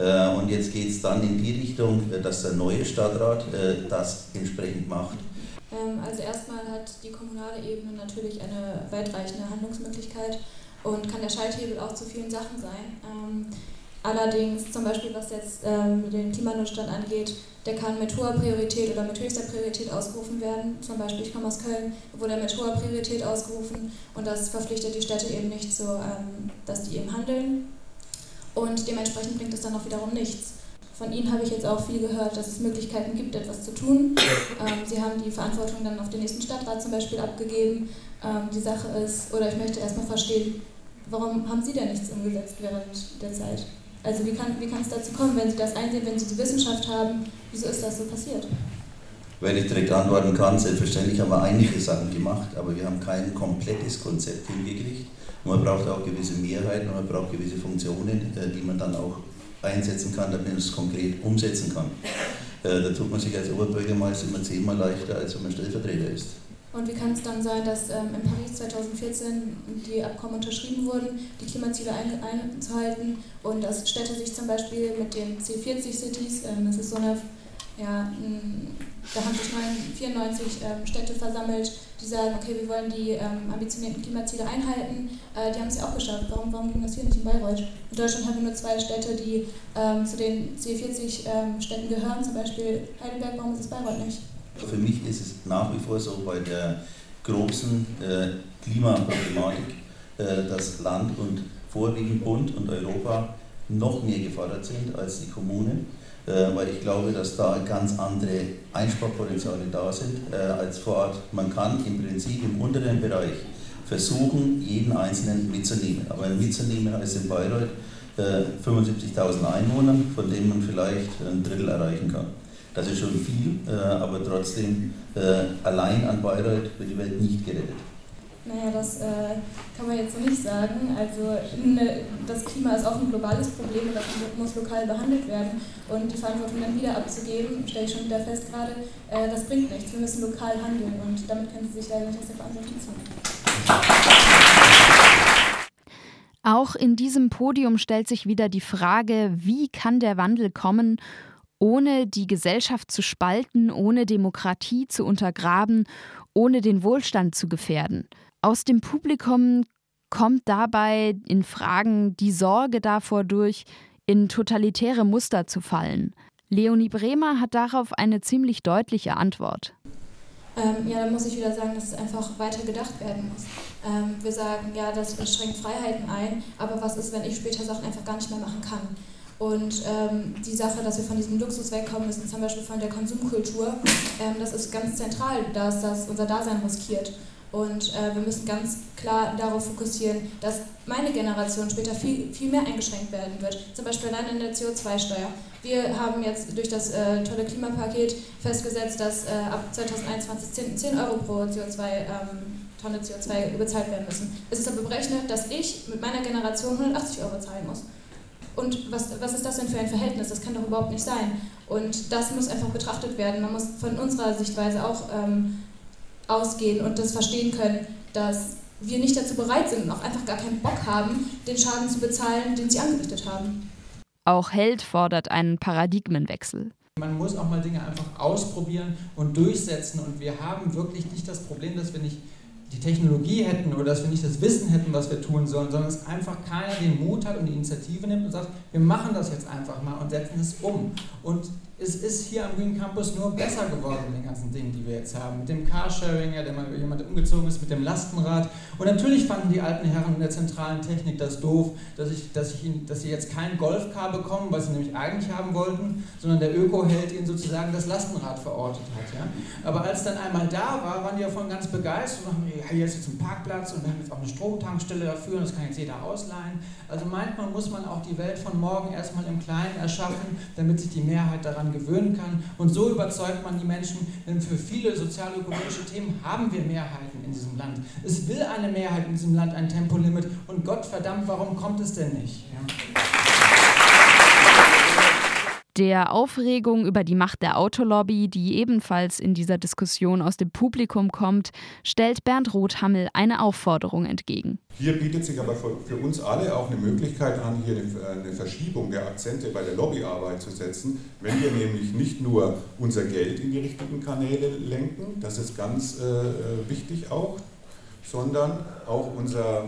Äh, und jetzt geht es dann in die Richtung, äh, dass der neue Stadtrat äh, das entsprechend macht. Ähm, also erstmal hat die kommunale Ebene natürlich eine weitreichende Handlungsmöglichkeit und kann der Schalthebel auch zu vielen Sachen sein. Ähm, allerdings zum Beispiel was jetzt ähm, den Klimanotstand angeht, der kann mit hoher Priorität oder mit höchster Priorität ausgerufen werden. Zum Beispiel, ich komme aus Köln, wurde er mit hoher Priorität ausgerufen und das verpflichtet die Städte eben nicht so, dass die eben handeln und dementsprechend bringt es dann auch wiederum nichts. Von Ihnen habe ich jetzt auch viel gehört, dass es Möglichkeiten gibt, etwas zu tun. <coughs> Ähm, Sie haben die Verantwortung dann auf den nächsten Stadtrat zum Beispiel abgegeben. Ähm, die Sache ist, oder ich möchte erstmal verstehen, warum haben Sie denn nichts umgesetzt während der Zeit? Also wie kann, wie kann es dazu kommen, wenn Sie das einsehen, wenn Sie die Wissenschaft haben, wieso ist das so passiert? Weil ich direkt antworten kann, selbstverständlich haben wir einige Sachen gemacht, aber wir haben kein komplettes Konzept hingekriegt. Man braucht auch gewisse Mehrheiten und man braucht gewisse Funktionen, die man dann auch einsetzen kann, damit man es konkret umsetzen kann. Äh, da tut man sich als Oberbürgermeister immer zehnmal leichter, als wenn man Stellvertreter ist. Und wie kann es dann sein, dass ähm, in Paris 2014 die Abkommen unterschrieben wurden, die Klimaziele ein, einzuhalten und dass Städte sich zum Beispiel mit den C40-Cities, ähm, das ist so eine ja, da haben sich 94 ähm, Städte versammelt, die sagen, okay, wir wollen die ähm, ambitionierten Klimaziele einhalten. Äh, die haben es ja auch geschafft. Warum, warum ging das hier nicht in Bayreuth? In Deutschland haben wir nur zwei Städte, die ähm, zu den C40-Städten ähm, gehören, zum Beispiel Heidelberg. Warum ist es Bayreuth nicht? Für mich ist es nach wie vor so bei der großen äh, Klimaproblematik, äh, dass Land und vorwiegend Bund und Europa noch mehr gefordert sind als die Kommunen weil ich glaube, dass da ganz andere Einsparpotenziale da sind äh, als vor Ort. Man kann im Prinzip im unteren Bereich versuchen, jeden Einzelnen mitzunehmen. Aber mitzunehmen heißt in Bayreuth äh, 75.000 Einwohnern, von denen man vielleicht ein Drittel erreichen kann. Das ist schon viel, äh, aber trotzdem äh, allein an Bayreuth wird die Welt nicht gerettet. Naja, das äh, kann man jetzt so nicht sagen. Also ne, das Klima ist auch ein globales Problem und das muss lokal behandelt werden. Und die Verantwortung dann wieder abzugeben, stelle ich schon wieder fest gerade, äh, das bringt nichts. Wir müssen lokal handeln und damit können Sie sich leider nicht aus der Verantwortung ziehen. Auch in diesem Podium stellt sich wieder die Frage, wie kann der Wandel kommen, ohne die Gesellschaft zu spalten, ohne Demokratie zu untergraben, ohne den Wohlstand zu gefährden. Aus dem Publikum kommt dabei in Fragen die Sorge davor durch, in totalitäre Muster zu fallen. Leonie Bremer hat darauf eine ziemlich deutliche Antwort. Ähm, ja, da muss ich wieder sagen, dass es einfach weiter gedacht werden muss. Ähm, wir sagen, ja, das schränkt Freiheiten ein, aber was ist, wenn ich später Sachen einfach gar nicht mehr machen kann? Und ähm, die Sache, dass wir von diesem Luxus wegkommen müssen, zum Beispiel von der Konsumkultur, ähm, das ist ganz zentral, dass das unser Dasein riskiert. Und äh, wir müssen ganz klar darauf fokussieren, dass meine Generation später viel, viel mehr eingeschränkt werden wird. Zum Beispiel allein in der CO2-Steuer. Wir haben jetzt durch das äh, tolle Klimapaket festgesetzt, dass äh, ab 2021 10, 10 Euro pro CO2, ähm, Tonne CO2 bezahlt werden müssen. Es ist aber berechnet, dass ich mit meiner Generation 180 Euro zahlen muss. Und was, was ist das denn für ein Verhältnis? Das kann doch überhaupt nicht sein. Und das muss einfach betrachtet werden. Man muss von unserer Sichtweise auch ähm, ausgehen und das verstehen können, dass wir nicht dazu bereit sind und auch einfach gar keinen Bock haben, den Schaden zu bezahlen, den sie angerichtet haben. Auch Held fordert einen Paradigmenwechsel. Man muss auch mal Dinge einfach ausprobieren und durchsetzen. Und wir haben wirklich nicht das Problem, dass wir nicht die Technologie hätten oder dass wir nicht das Wissen hätten, was wir tun sollen, sondern dass einfach keiner den Mut hat und die Initiative nimmt und sagt, wir machen das jetzt einfach mal und setzen es um. Und es ist hier am Green Campus nur besser geworden mit den ganzen Dingen, die wir jetzt haben. Mit dem Carsharing, ja, der mal jemand umgezogen ist, mit dem Lastenrad. Und natürlich fanden die alten Herren in der zentralen Technik das doof, dass, ich, dass, ich ihnen, dass sie jetzt kein Golfcar bekommen, was sie nämlich eigentlich haben wollten, sondern der Öko-Held ihnen sozusagen das Lastenrad verortet hat. Ja? Aber als dann einmal da war, waren die davon ganz begeistert und haben, ja, hier ist ein Parkplatz und wir haben jetzt auch eine Stromtankstelle dafür und das kann jetzt jeder ausleihen. Also manchmal muss man auch die Welt von morgen erstmal im Kleinen erschaffen, damit sich die Mehrheit daran gewöhnen kann. Und so überzeugt man die Menschen, denn für viele sozialökonomische Themen haben wir Mehrheiten in diesem Land. Es will eine Mehrheit in diesem Land ein Tempolimit und Gott verdammt, warum kommt es denn nicht? Ja. Der Aufregung über die Macht der Autolobby, die ebenfalls in dieser Diskussion aus dem Publikum kommt, stellt Bernd Rothammel eine Aufforderung entgegen. Hier bietet sich aber für uns alle auch eine Möglichkeit an, hier eine Verschiebung der Akzente bei der Lobbyarbeit zu setzen, wenn wir nämlich nicht nur unser Geld in die richtigen Kanäle lenken, das ist ganz äh, wichtig auch, sondern auch unser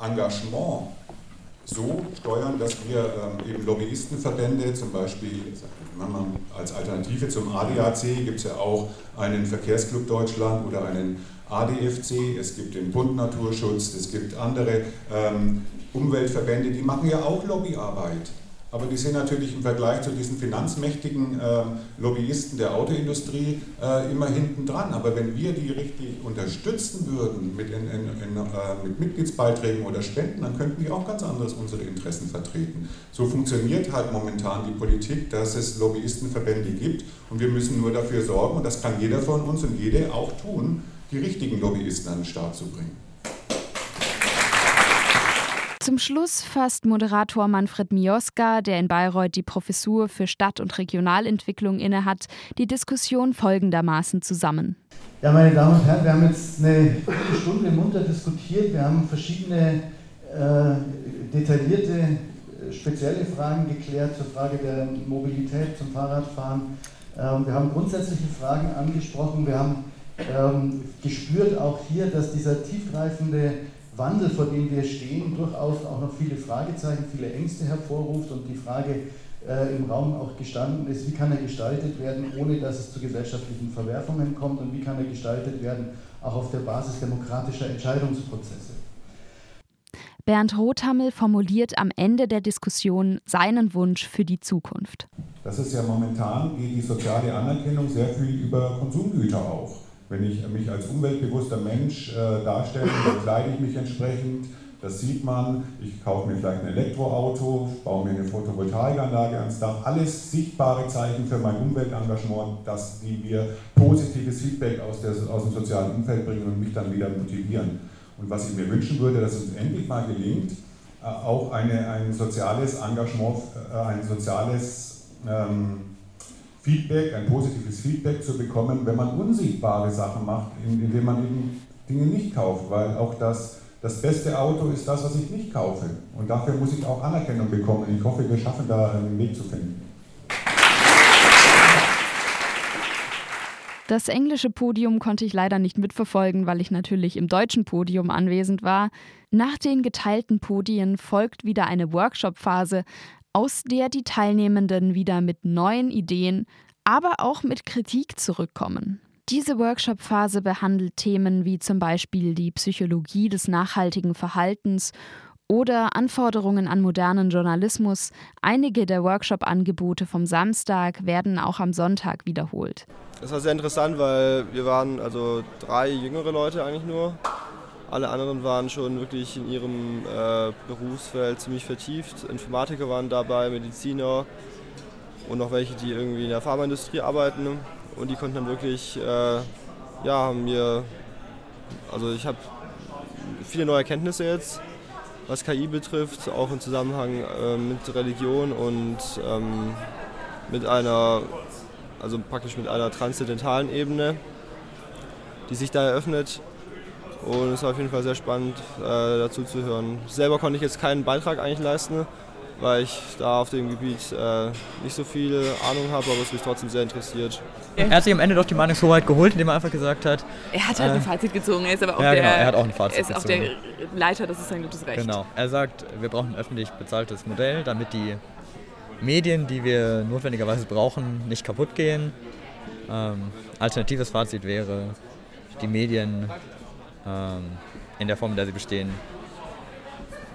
Engagement so steuern, dass wir ähm, eben Lobbyistenverbände, zum Beispiel als Alternative zum ADAC gibt es ja auch einen Verkehrsclub Deutschland oder einen ADFC, es gibt den Bund Naturschutz, es gibt andere ähm, Umweltverbände, die machen ja auch Lobbyarbeit. Aber die sind natürlich im Vergleich zu diesen finanzmächtigen äh, Lobbyisten der Autoindustrie äh, immer hinten dran. Aber wenn wir die richtig unterstützen würden mit, in, in, in, äh, mit Mitgliedsbeiträgen oder Spenden, dann könnten die auch ganz anders unsere Interessen vertreten. So funktioniert halt momentan die Politik, dass es Lobbyistenverbände gibt und wir müssen nur dafür sorgen, und das kann jeder von uns und jede auch tun, die richtigen Lobbyisten an den Start zu bringen. Zum Schluss fasst Moderator Manfred Mioska, der in Bayreuth die Professur für Stadt- und Regionalentwicklung innehat, die Diskussion folgendermaßen zusammen. Ja, meine Damen und Herren, wir haben jetzt eine Stunde munter diskutiert. Wir haben verschiedene äh, detaillierte, äh, spezielle Fragen geklärt zur Frage der Mobilität, zum Fahrradfahren. Ähm, wir haben grundsätzliche Fragen angesprochen. Wir haben ähm, gespürt auch hier, dass dieser tiefgreifende Wandel, vor dem wir stehen, durchaus auch noch viele Fragezeichen, viele Ängste hervorruft und die Frage äh, im Raum auch gestanden ist, wie kann er gestaltet werden, ohne dass es zu gesellschaftlichen Verwerfungen kommt und wie kann er gestaltet werden, auch auf der Basis demokratischer Entscheidungsprozesse. Bernd Rothammel formuliert am Ende der Diskussion seinen Wunsch für die Zukunft. Das ist ja momentan, geht die soziale Anerkennung sehr viel über Konsumgüter auch. Wenn ich mich als umweltbewusster Mensch äh, darstelle, dann kleide ich mich entsprechend. Das sieht man. Ich kaufe mir vielleicht ein Elektroauto, baue mir eine Photovoltaikanlage ans Dach. Alles sichtbare Zeichen für mein Umweltengagement, dass die mir positives Feedback aus, der, aus dem sozialen Umfeld bringen und mich dann wieder motivieren. Und was ich mir wünschen würde, dass uns endlich mal gelingt, äh, auch eine, ein soziales Engagement, äh, ein soziales ähm, Feedback, ein positives Feedback zu bekommen, wenn man unsichtbare Sachen macht, indem man eben Dinge nicht kauft, weil auch das, das beste Auto ist das, was ich nicht kaufe. Und dafür muss ich auch Anerkennung bekommen. Ich hoffe, wir schaffen da einen Weg zu finden. Das englische Podium konnte ich leider nicht mitverfolgen, weil ich natürlich im deutschen Podium anwesend war. Nach den geteilten Podien folgt wieder eine Workshop-Phase, aus der die Teilnehmenden wieder mit neuen Ideen, aber auch mit Kritik zurückkommen. Diese Workshop-Phase behandelt Themen wie zum Beispiel die Psychologie des nachhaltigen Verhaltens oder Anforderungen an modernen Journalismus. Einige der Workshop-Angebote vom Samstag werden auch am Sonntag wiederholt. Das war sehr interessant, weil wir waren also drei jüngere Leute eigentlich nur alle anderen waren schon wirklich in ihrem äh, Berufsfeld ziemlich vertieft. Informatiker waren dabei, Mediziner und noch welche, die irgendwie in der Pharmaindustrie arbeiten. Und die konnten dann wirklich, äh, ja, haben mir, also ich habe viele neue Erkenntnisse jetzt, was KI betrifft, auch im Zusammenhang äh, mit Religion und ähm, mit einer, also praktisch mit einer transzendentalen Ebene, die sich da eröffnet. Und es war auf jeden Fall sehr spannend, äh, dazu zu hören. Selber konnte ich jetzt keinen Beitrag eigentlich leisten, weil ich da auf dem Gebiet äh, nicht so viel Ahnung habe, aber es mich trotzdem sehr interessiert. Er hat sich am Ende doch die Meinungshoheit geholt, indem er einfach gesagt hat. Er hat halt äh, ein Fazit gezogen, er ist aber auch, ja, der, genau, er hat auch ein Fazit er ist auch der Leiter, das ist sein gutes Recht. Genau, er sagt, wir brauchen ein öffentlich bezahltes Modell, damit die Medien, die wir notwendigerweise brauchen, nicht kaputt gehen. Ähm, alternatives Fazit wäre, die Medien ähm, in der Form, in der sie bestehen,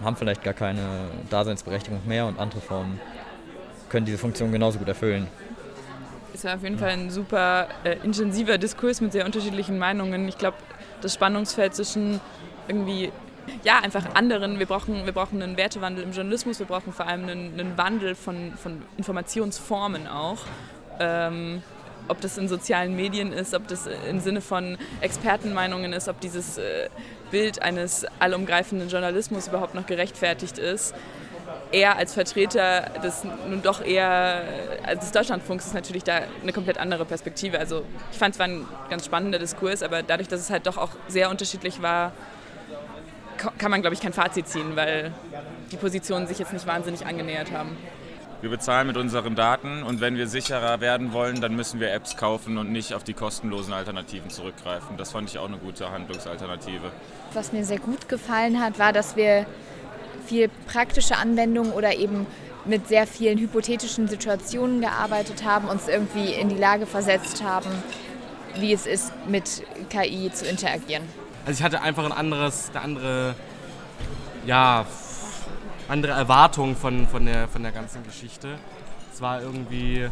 haben vielleicht gar keine Daseinsberechtigung mehr und andere Formen können diese Funktion genauso gut erfüllen. Es war auf jeden Fall ein super äh, intensiver Diskurs mit sehr unterschiedlichen Meinungen. Ich glaube, das Spannungsfeld zwischen irgendwie ja, einfach anderen. Wir brauchen, wir brauchen einen Wertewandel im Journalismus, wir brauchen vor allem einen, einen Wandel von, von Informationsformen auch. Ähm, ob das in sozialen Medien ist, ob das im Sinne von Expertenmeinungen ist, ob dieses äh, Bild eines allumgreifenden Journalismus überhaupt noch gerechtfertigt ist. er als Vertreter des nun doch eher also des Deutschlandfunks ist natürlich da eine komplett andere Perspektive. Also ich fand es war ein ganz spannender Diskurs, aber dadurch, dass es halt doch auch sehr unterschiedlich war, kann man, glaube ich, kein Fazit ziehen, weil die Positionen sich jetzt nicht wahnsinnig angenähert haben. Wir bezahlen mit unseren Daten und wenn wir sicherer werden wollen, dann müssen wir Apps kaufen und nicht auf die kostenlosen Alternativen zurückgreifen. Das fand ich auch eine gute Handlungsalternative. Was mir sehr gut gefallen hat, war, dass wir viel praktische Anwendungen oder eben mit sehr vielen hypothetischen Situationen gearbeitet haben, uns irgendwie in die Lage versetzt haben, wie es ist, mit KI zu interagieren. Also ich hatte einfach ein anderes, eine andere, ja, andere Erwartung von, von, der, von der ganzen Geschichte. Es war irgendwie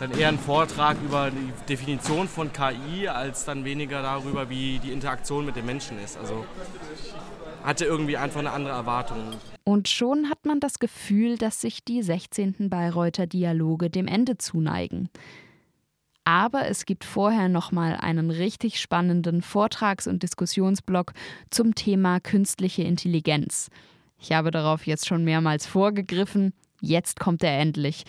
dann eher ein Vortrag über die Definition von KI, als dann weniger darüber, wie die Interaktion mit den Menschen ist. Also hatte irgendwie einfach eine andere Erwartung. Und schon hat man das Gefühl, dass sich die 16. Bayreuther Dialoge dem Ende zuneigen. Aber es gibt vorher nochmal einen richtig spannenden Vortrags- und Diskussionsblock zum Thema künstliche Intelligenz. Ich habe darauf jetzt schon mehrmals vorgegriffen, jetzt kommt er endlich.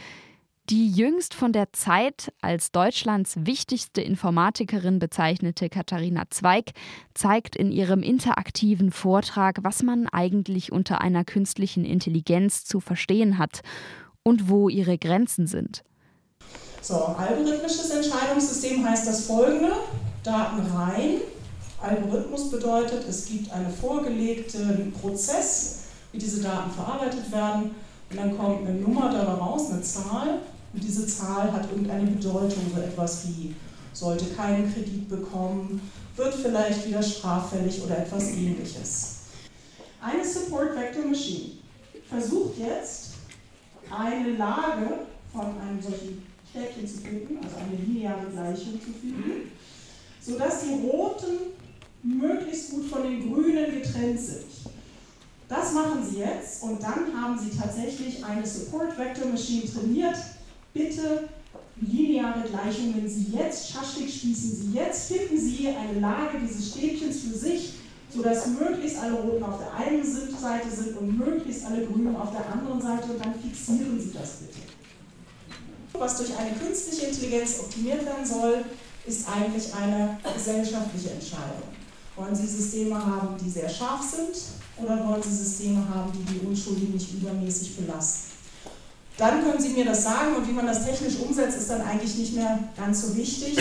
Die jüngst von der Zeit als Deutschlands wichtigste Informatikerin bezeichnete Katharina Zweig zeigt in ihrem interaktiven Vortrag, was man eigentlich unter einer künstlichen Intelligenz zu verstehen hat und wo ihre Grenzen sind. So, algorithmisches Entscheidungssystem heißt das folgende: Daten rein. Algorithmus bedeutet, es gibt einen vorgelegten Prozess, wie diese Daten verarbeitet werden. Und dann kommt eine Nummer dabei raus, eine Zahl. Und diese Zahl hat irgendeine Bedeutung, so etwas wie sollte keinen Kredit bekommen, wird vielleicht wieder straffällig oder etwas ähnliches. Eine Support Vector Machine versucht jetzt eine Lage von einem solchen Stäbchen zu finden, also eine lineare Gleichung zu finden, sodass die roten möglichst gut von den grünen getrennt sind. Das machen Sie jetzt und dann haben Sie tatsächlich eine Support Vector Machine trainiert. Bitte lineare Gleichungen Sie jetzt, Schaschlik schließen Sie jetzt, finden Sie eine Lage dieses Stäbchens für sich, sodass möglichst alle Roten auf der einen Seite sind und möglichst alle Grünen auf der anderen Seite und dann fixieren Sie das bitte. Was durch eine künstliche Intelligenz optimiert werden soll, ist eigentlich eine gesellschaftliche Entscheidung. Wollen Sie Systeme haben, die sehr scharf sind oder wollen Sie Systeme haben, die die Unschuldigen nicht übermäßig belasten? Dann können Sie mir das sagen und wie man das technisch umsetzt, ist dann eigentlich nicht mehr ganz so wichtig.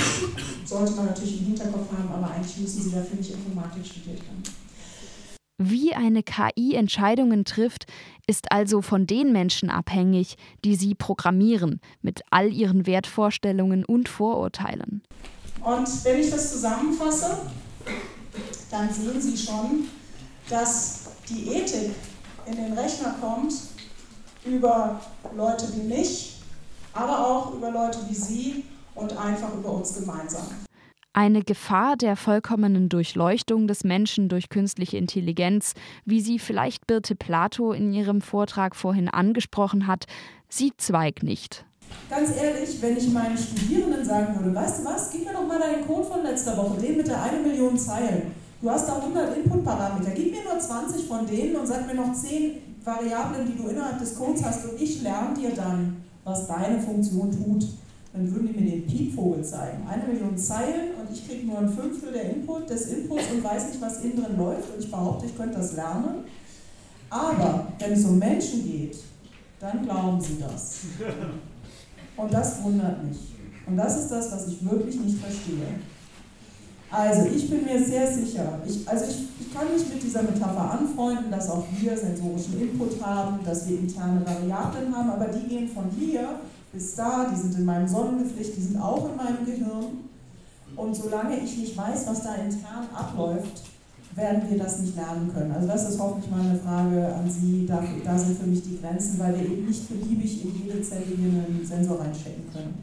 Sollte man natürlich im Hinterkopf haben, aber eigentlich müssen Sie dafür nicht Informatik studiert haben. Wie eine KI Entscheidungen trifft, ist also von den Menschen abhängig, die sie programmieren, mit all ihren Wertvorstellungen und Vorurteilen. Und wenn ich das zusammenfasse, dann sehen Sie schon, dass die Ethik in den Rechner kommt über Leute wie mich, aber auch über Leute wie Sie und einfach über uns gemeinsam. Eine Gefahr der vollkommenen Durchleuchtung des Menschen durch künstliche Intelligenz, wie sie vielleicht Birte Plato in ihrem Vortrag vorhin angesprochen hat, sieht Zweig nicht. Ganz ehrlich, wenn ich meinen Studierenden sagen würde, weißt du was, gib mir doch mal deinen Code von letzter Woche, den mit der 1 Million Zeilen. Du hast da 100 Input-Parameter, gib mir nur 20 von denen und sag mir noch 10 Variablen, die du innerhalb des Codes hast und ich lerne dir dann, was deine Funktion tut dann würden die mir den Piepvogel zeigen. Eine Million Zeilen und ich kriege nur ein Fünftel der Input, des Inputs und weiß nicht, was innen drin läuft und ich behaupte, ich könnte das lernen. Aber wenn es um Menschen geht, dann glauben sie das. <laughs> Und das wundert mich. Und das ist das, was ich wirklich nicht verstehe. Also ich bin mir sehr sicher, ich, also ich, ich kann mich mit dieser Metapher anfreunden, dass auch wir sensorischen Input haben, dass wir interne Variablen haben, aber die gehen von hier bis da, die sind in meinem Sonnengeflecht, die sind auch in meinem Gehirn. Und solange ich nicht weiß, was da intern abläuft, werden wir das nicht lernen können. Also das ist hoffentlich mal eine Frage an Sie. Da, da sind für mich die Grenzen, weil wir eben nicht beliebig in jede Zelle hier einen Sensor reinstecken können.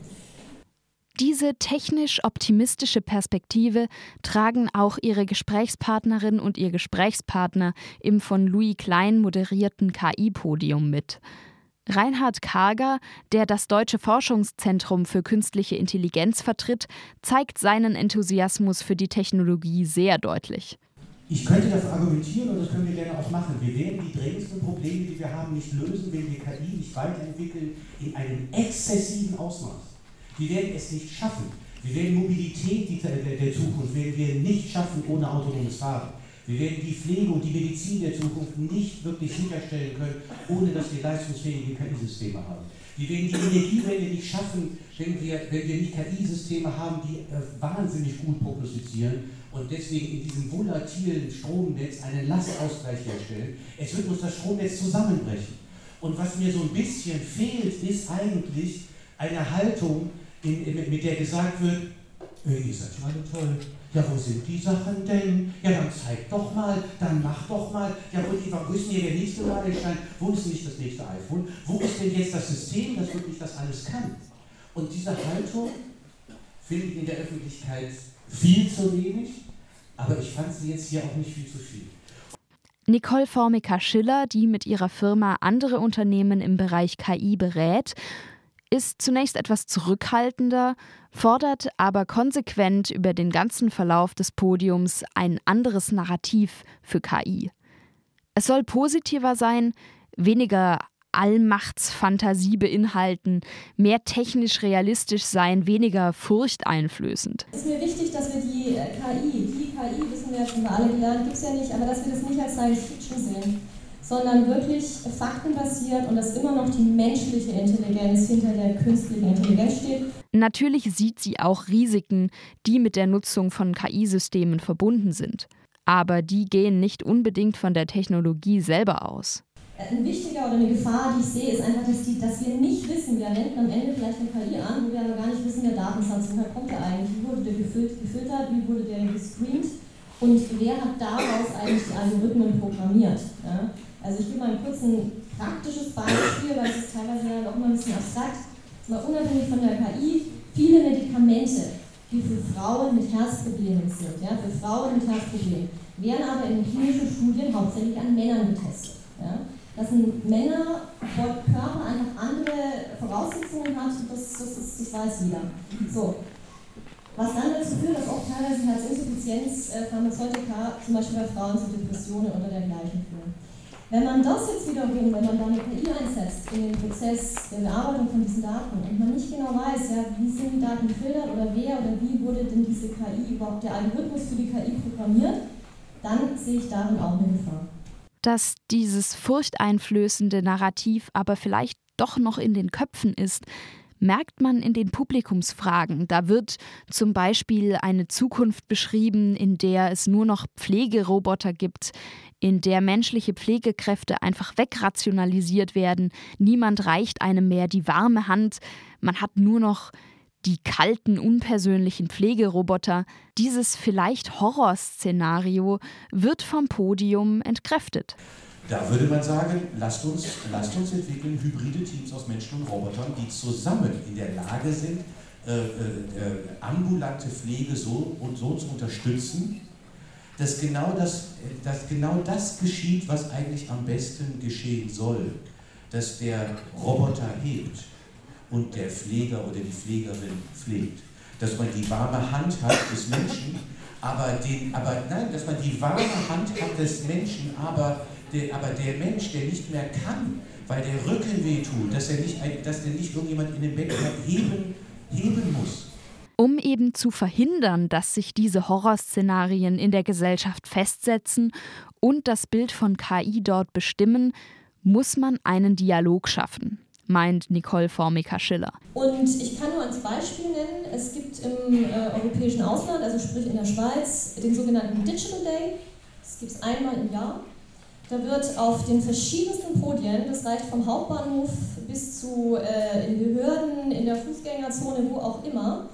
Diese technisch optimistische Perspektive tragen auch ihre Gesprächspartnerin und ihr Gesprächspartner im von Louis Klein moderierten KI-Podium mit. Reinhard Karger, der das Deutsche Forschungszentrum für künstliche Intelligenz vertritt, zeigt seinen Enthusiasmus für die Technologie sehr deutlich. Ich könnte dafür argumentieren und das können wir gerne auch machen. Wir werden die drängendsten Probleme, die wir haben, nicht lösen, wenn wir KI nicht weiterentwickeln in einem exzessiven Ausmaß. Wir werden es nicht schaffen. Wir werden Mobilität der Zukunft werden wir nicht schaffen ohne autonomes Fahren. Wir werden die Pflege und die Medizin der Zukunft nicht wirklich sicherstellen können, ohne dass wir leistungsfähige KI-Systeme haben. Wir werden die Energiewende nicht schaffen, wenn wir, wenn wir nicht KI-Systeme haben, die äh, wahnsinnig gut prognostizieren und deswegen in diesem volatilen Stromnetz einen Lastausgleich herstellen. Es wird uns das Stromnetz zusammenbrechen. Und was mir so ein bisschen fehlt, ist eigentlich eine Haltung, mit der gesagt wird, äh, ihr seid ja alle toll, ja, wo sind die Sachen denn? Ja, dann zeig doch mal, dann mach doch mal. Ja, wo, wo ist denn hier der nächste Ladestand? Wo ist nicht das nächste iPhone? Wo ist denn jetzt das System, das wirklich das alles kann? Und diese Haltung finde ich in der Öffentlichkeit viel zu wenig, aber ich fand sie jetzt hier auch nicht viel zu viel. Nicole Formica-Schiller, die mit ihrer Firma andere Unternehmen im Bereich KI berät, ist zunächst etwas zurückhaltender, fordert aber konsequent über den ganzen Verlauf des Podiums ein anderes Narrativ für KI. Es soll positiver sein, weniger Allmachtsfantasie beinhalten, mehr technisch realistisch sein, weniger furchteinflößend. Es ist mir wichtig, dass wir die äh, KI, die KI, wissen wir schon alle gelernt, gibt es ja nicht, aber dass wir das nicht als Science Fiction sehen sondern wirklich faktenbasiert und dass immer noch die menschliche Intelligenz hinter der künstlichen Intelligenz steht. Natürlich sieht sie auch Risiken, die mit der Nutzung von KI-Systemen verbunden sind. Aber die gehen nicht unbedingt von der Technologie selber aus. Ein wichtiger oder eine Gefahr, die ich sehe, ist einfach, dass, die, dass wir nicht wissen, wir wenden am Ende vielleicht eine KI an, wo wir aber gar nicht wissen, der Datensatz, woher kommt der eigentlich, wie wurde der gefiltert, wie wurde der gescreent und wer hat daraus eigentlich die Algorithmen programmiert. Ja? Also ich gebe mal ein kurzes praktisches Beispiel, weil es ist teilweise ja doch immer ein bisschen abstrakt. Mal unabhängig von der KI, viele Medikamente, die für Frauen mit Herzproblemen sind, ja, für Frauen mit Herzproblemen, werden aber in klinischen Studien hauptsächlich an Männern getestet. Ja. Dass ein Männer Körper einfach andere Voraussetzungen hat, das, das, ist, das weiß jeder. So. Was dann dazu führt, dass auch teilweise Herzinsuffizienz äh, Pharmazeutika zum Beispiel bei Frauen zu Depressionen oder dergleichen führen. Wenn man das jetzt wiederum, wenn man da eine KI einsetzt in den Prozess der Bearbeitung von diesen Daten und man nicht genau weiß, ja, wie sind die Daten gefiltert oder wer oder wie wurde denn diese KI überhaupt, der Algorithmus für die KI programmiert, dann sehe ich darin auch eine Gefahr. Dass dieses furchteinflößende Narrativ aber vielleicht doch noch in den Köpfen ist, merkt man in den Publikumsfragen. Da wird zum Beispiel eine Zukunft beschrieben, in der es nur noch Pflegeroboter gibt, in der menschliche Pflegekräfte einfach wegrationalisiert werden. Niemand reicht einem mehr die warme Hand. Man hat nur noch die kalten, unpersönlichen Pflegeroboter. Dieses vielleicht Horrorszenario wird vom Podium entkräftet. Da würde man sagen, lasst uns, lasst uns entwickeln hybride Teams aus Menschen und Robotern, die zusammen in der Lage sind, äh, äh, äh, ambulante Pflege so und so zu unterstützen, dass genau das, dass genau das geschieht, was eigentlich am besten geschehen soll. Dass der Roboter hebt und der Pfleger oder die Pflegerin pflegt. Dass man die warme Hand hat des Menschen, aber, den, aber nein, dass man die warme Hand hat des Menschen, aber der, aber der Mensch, der nicht mehr kann, weil der Rücken wehtut, dass er nicht, dass der nicht irgendjemand in den Bett heben, heben muss. Um eben zu verhindern, dass sich diese Horrorszenarien in der Gesellschaft festsetzen und das Bild von KI dort bestimmen, muss man einen Dialog schaffen, meint Nicole Formica-Schiller. Und ich kann nur als Beispiel nennen, es gibt im äh, europäischen Ausland, also sprich in der Schweiz, den sogenannten Digital Day. Das gibt es einmal im Jahr. Da wird auf den verschiedensten Podien, das reicht vom Hauptbahnhof bis zu äh, in Behörden, in der Fußgängerzone, wo auch immer,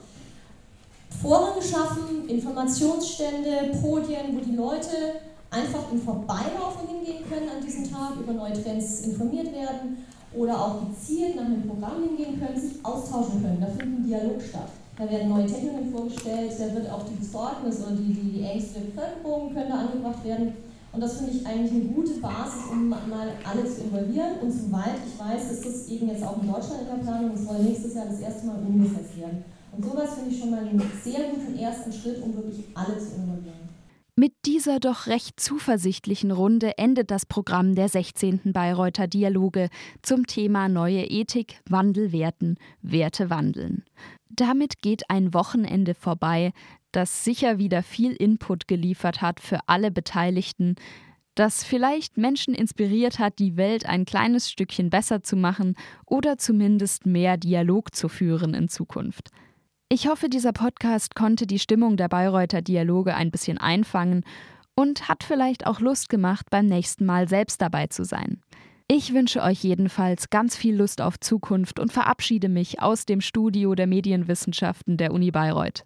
Foren geschaffen, Informationsstände, Podien, wo die Leute einfach im Vorbeilaufen hingehen können an diesem Tag, über neue Trends informiert werden oder auch gezielt nach einem Programm hingehen können, sich austauschen können. Da findet ein Dialog statt. Da werden neue Techniken vorgestellt, da wird auch die Besorgnis oder die, die, die Ängste der Bevölkerung können da angebracht werden. Und das finde ich eigentlich eine gute Basis, um mal alle zu involvieren. Und soweit ich weiß, ist das eben jetzt auch in Deutschland in der Planung. Es soll nächstes Jahr das erste Mal umgesetzt werden. Und sowas finde ich schon mal einen sehr guten ersten Schritt, um wirklich alle zu involvieren. Mit dieser doch recht zuversichtlichen Runde endet das Programm der 16. Bayreuther Dialoge zum Thema Neue Ethik, Wandel werten, Werte wandeln. Damit geht ein Wochenende vorbei, das sicher wieder viel Input geliefert hat für alle Beteiligten, das vielleicht Menschen inspiriert hat, die Welt ein kleines Stückchen besser zu machen oder zumindest mehr Dialog zu führen in Zukunft. Ich hoffe, dieser Podcast konnte die Stimmung der Bayreuther Dialoge ein bisschen einfangen und hat vielleicht auch Lust gemacht, beim nächsten Mal selbst dabei zu sein. Ich wünsche euch jedenfalls ganz viel Lust auf Zukunft und verabschiede mich aus dem Studio der Medienwissenschaften der Uni Bayreuth.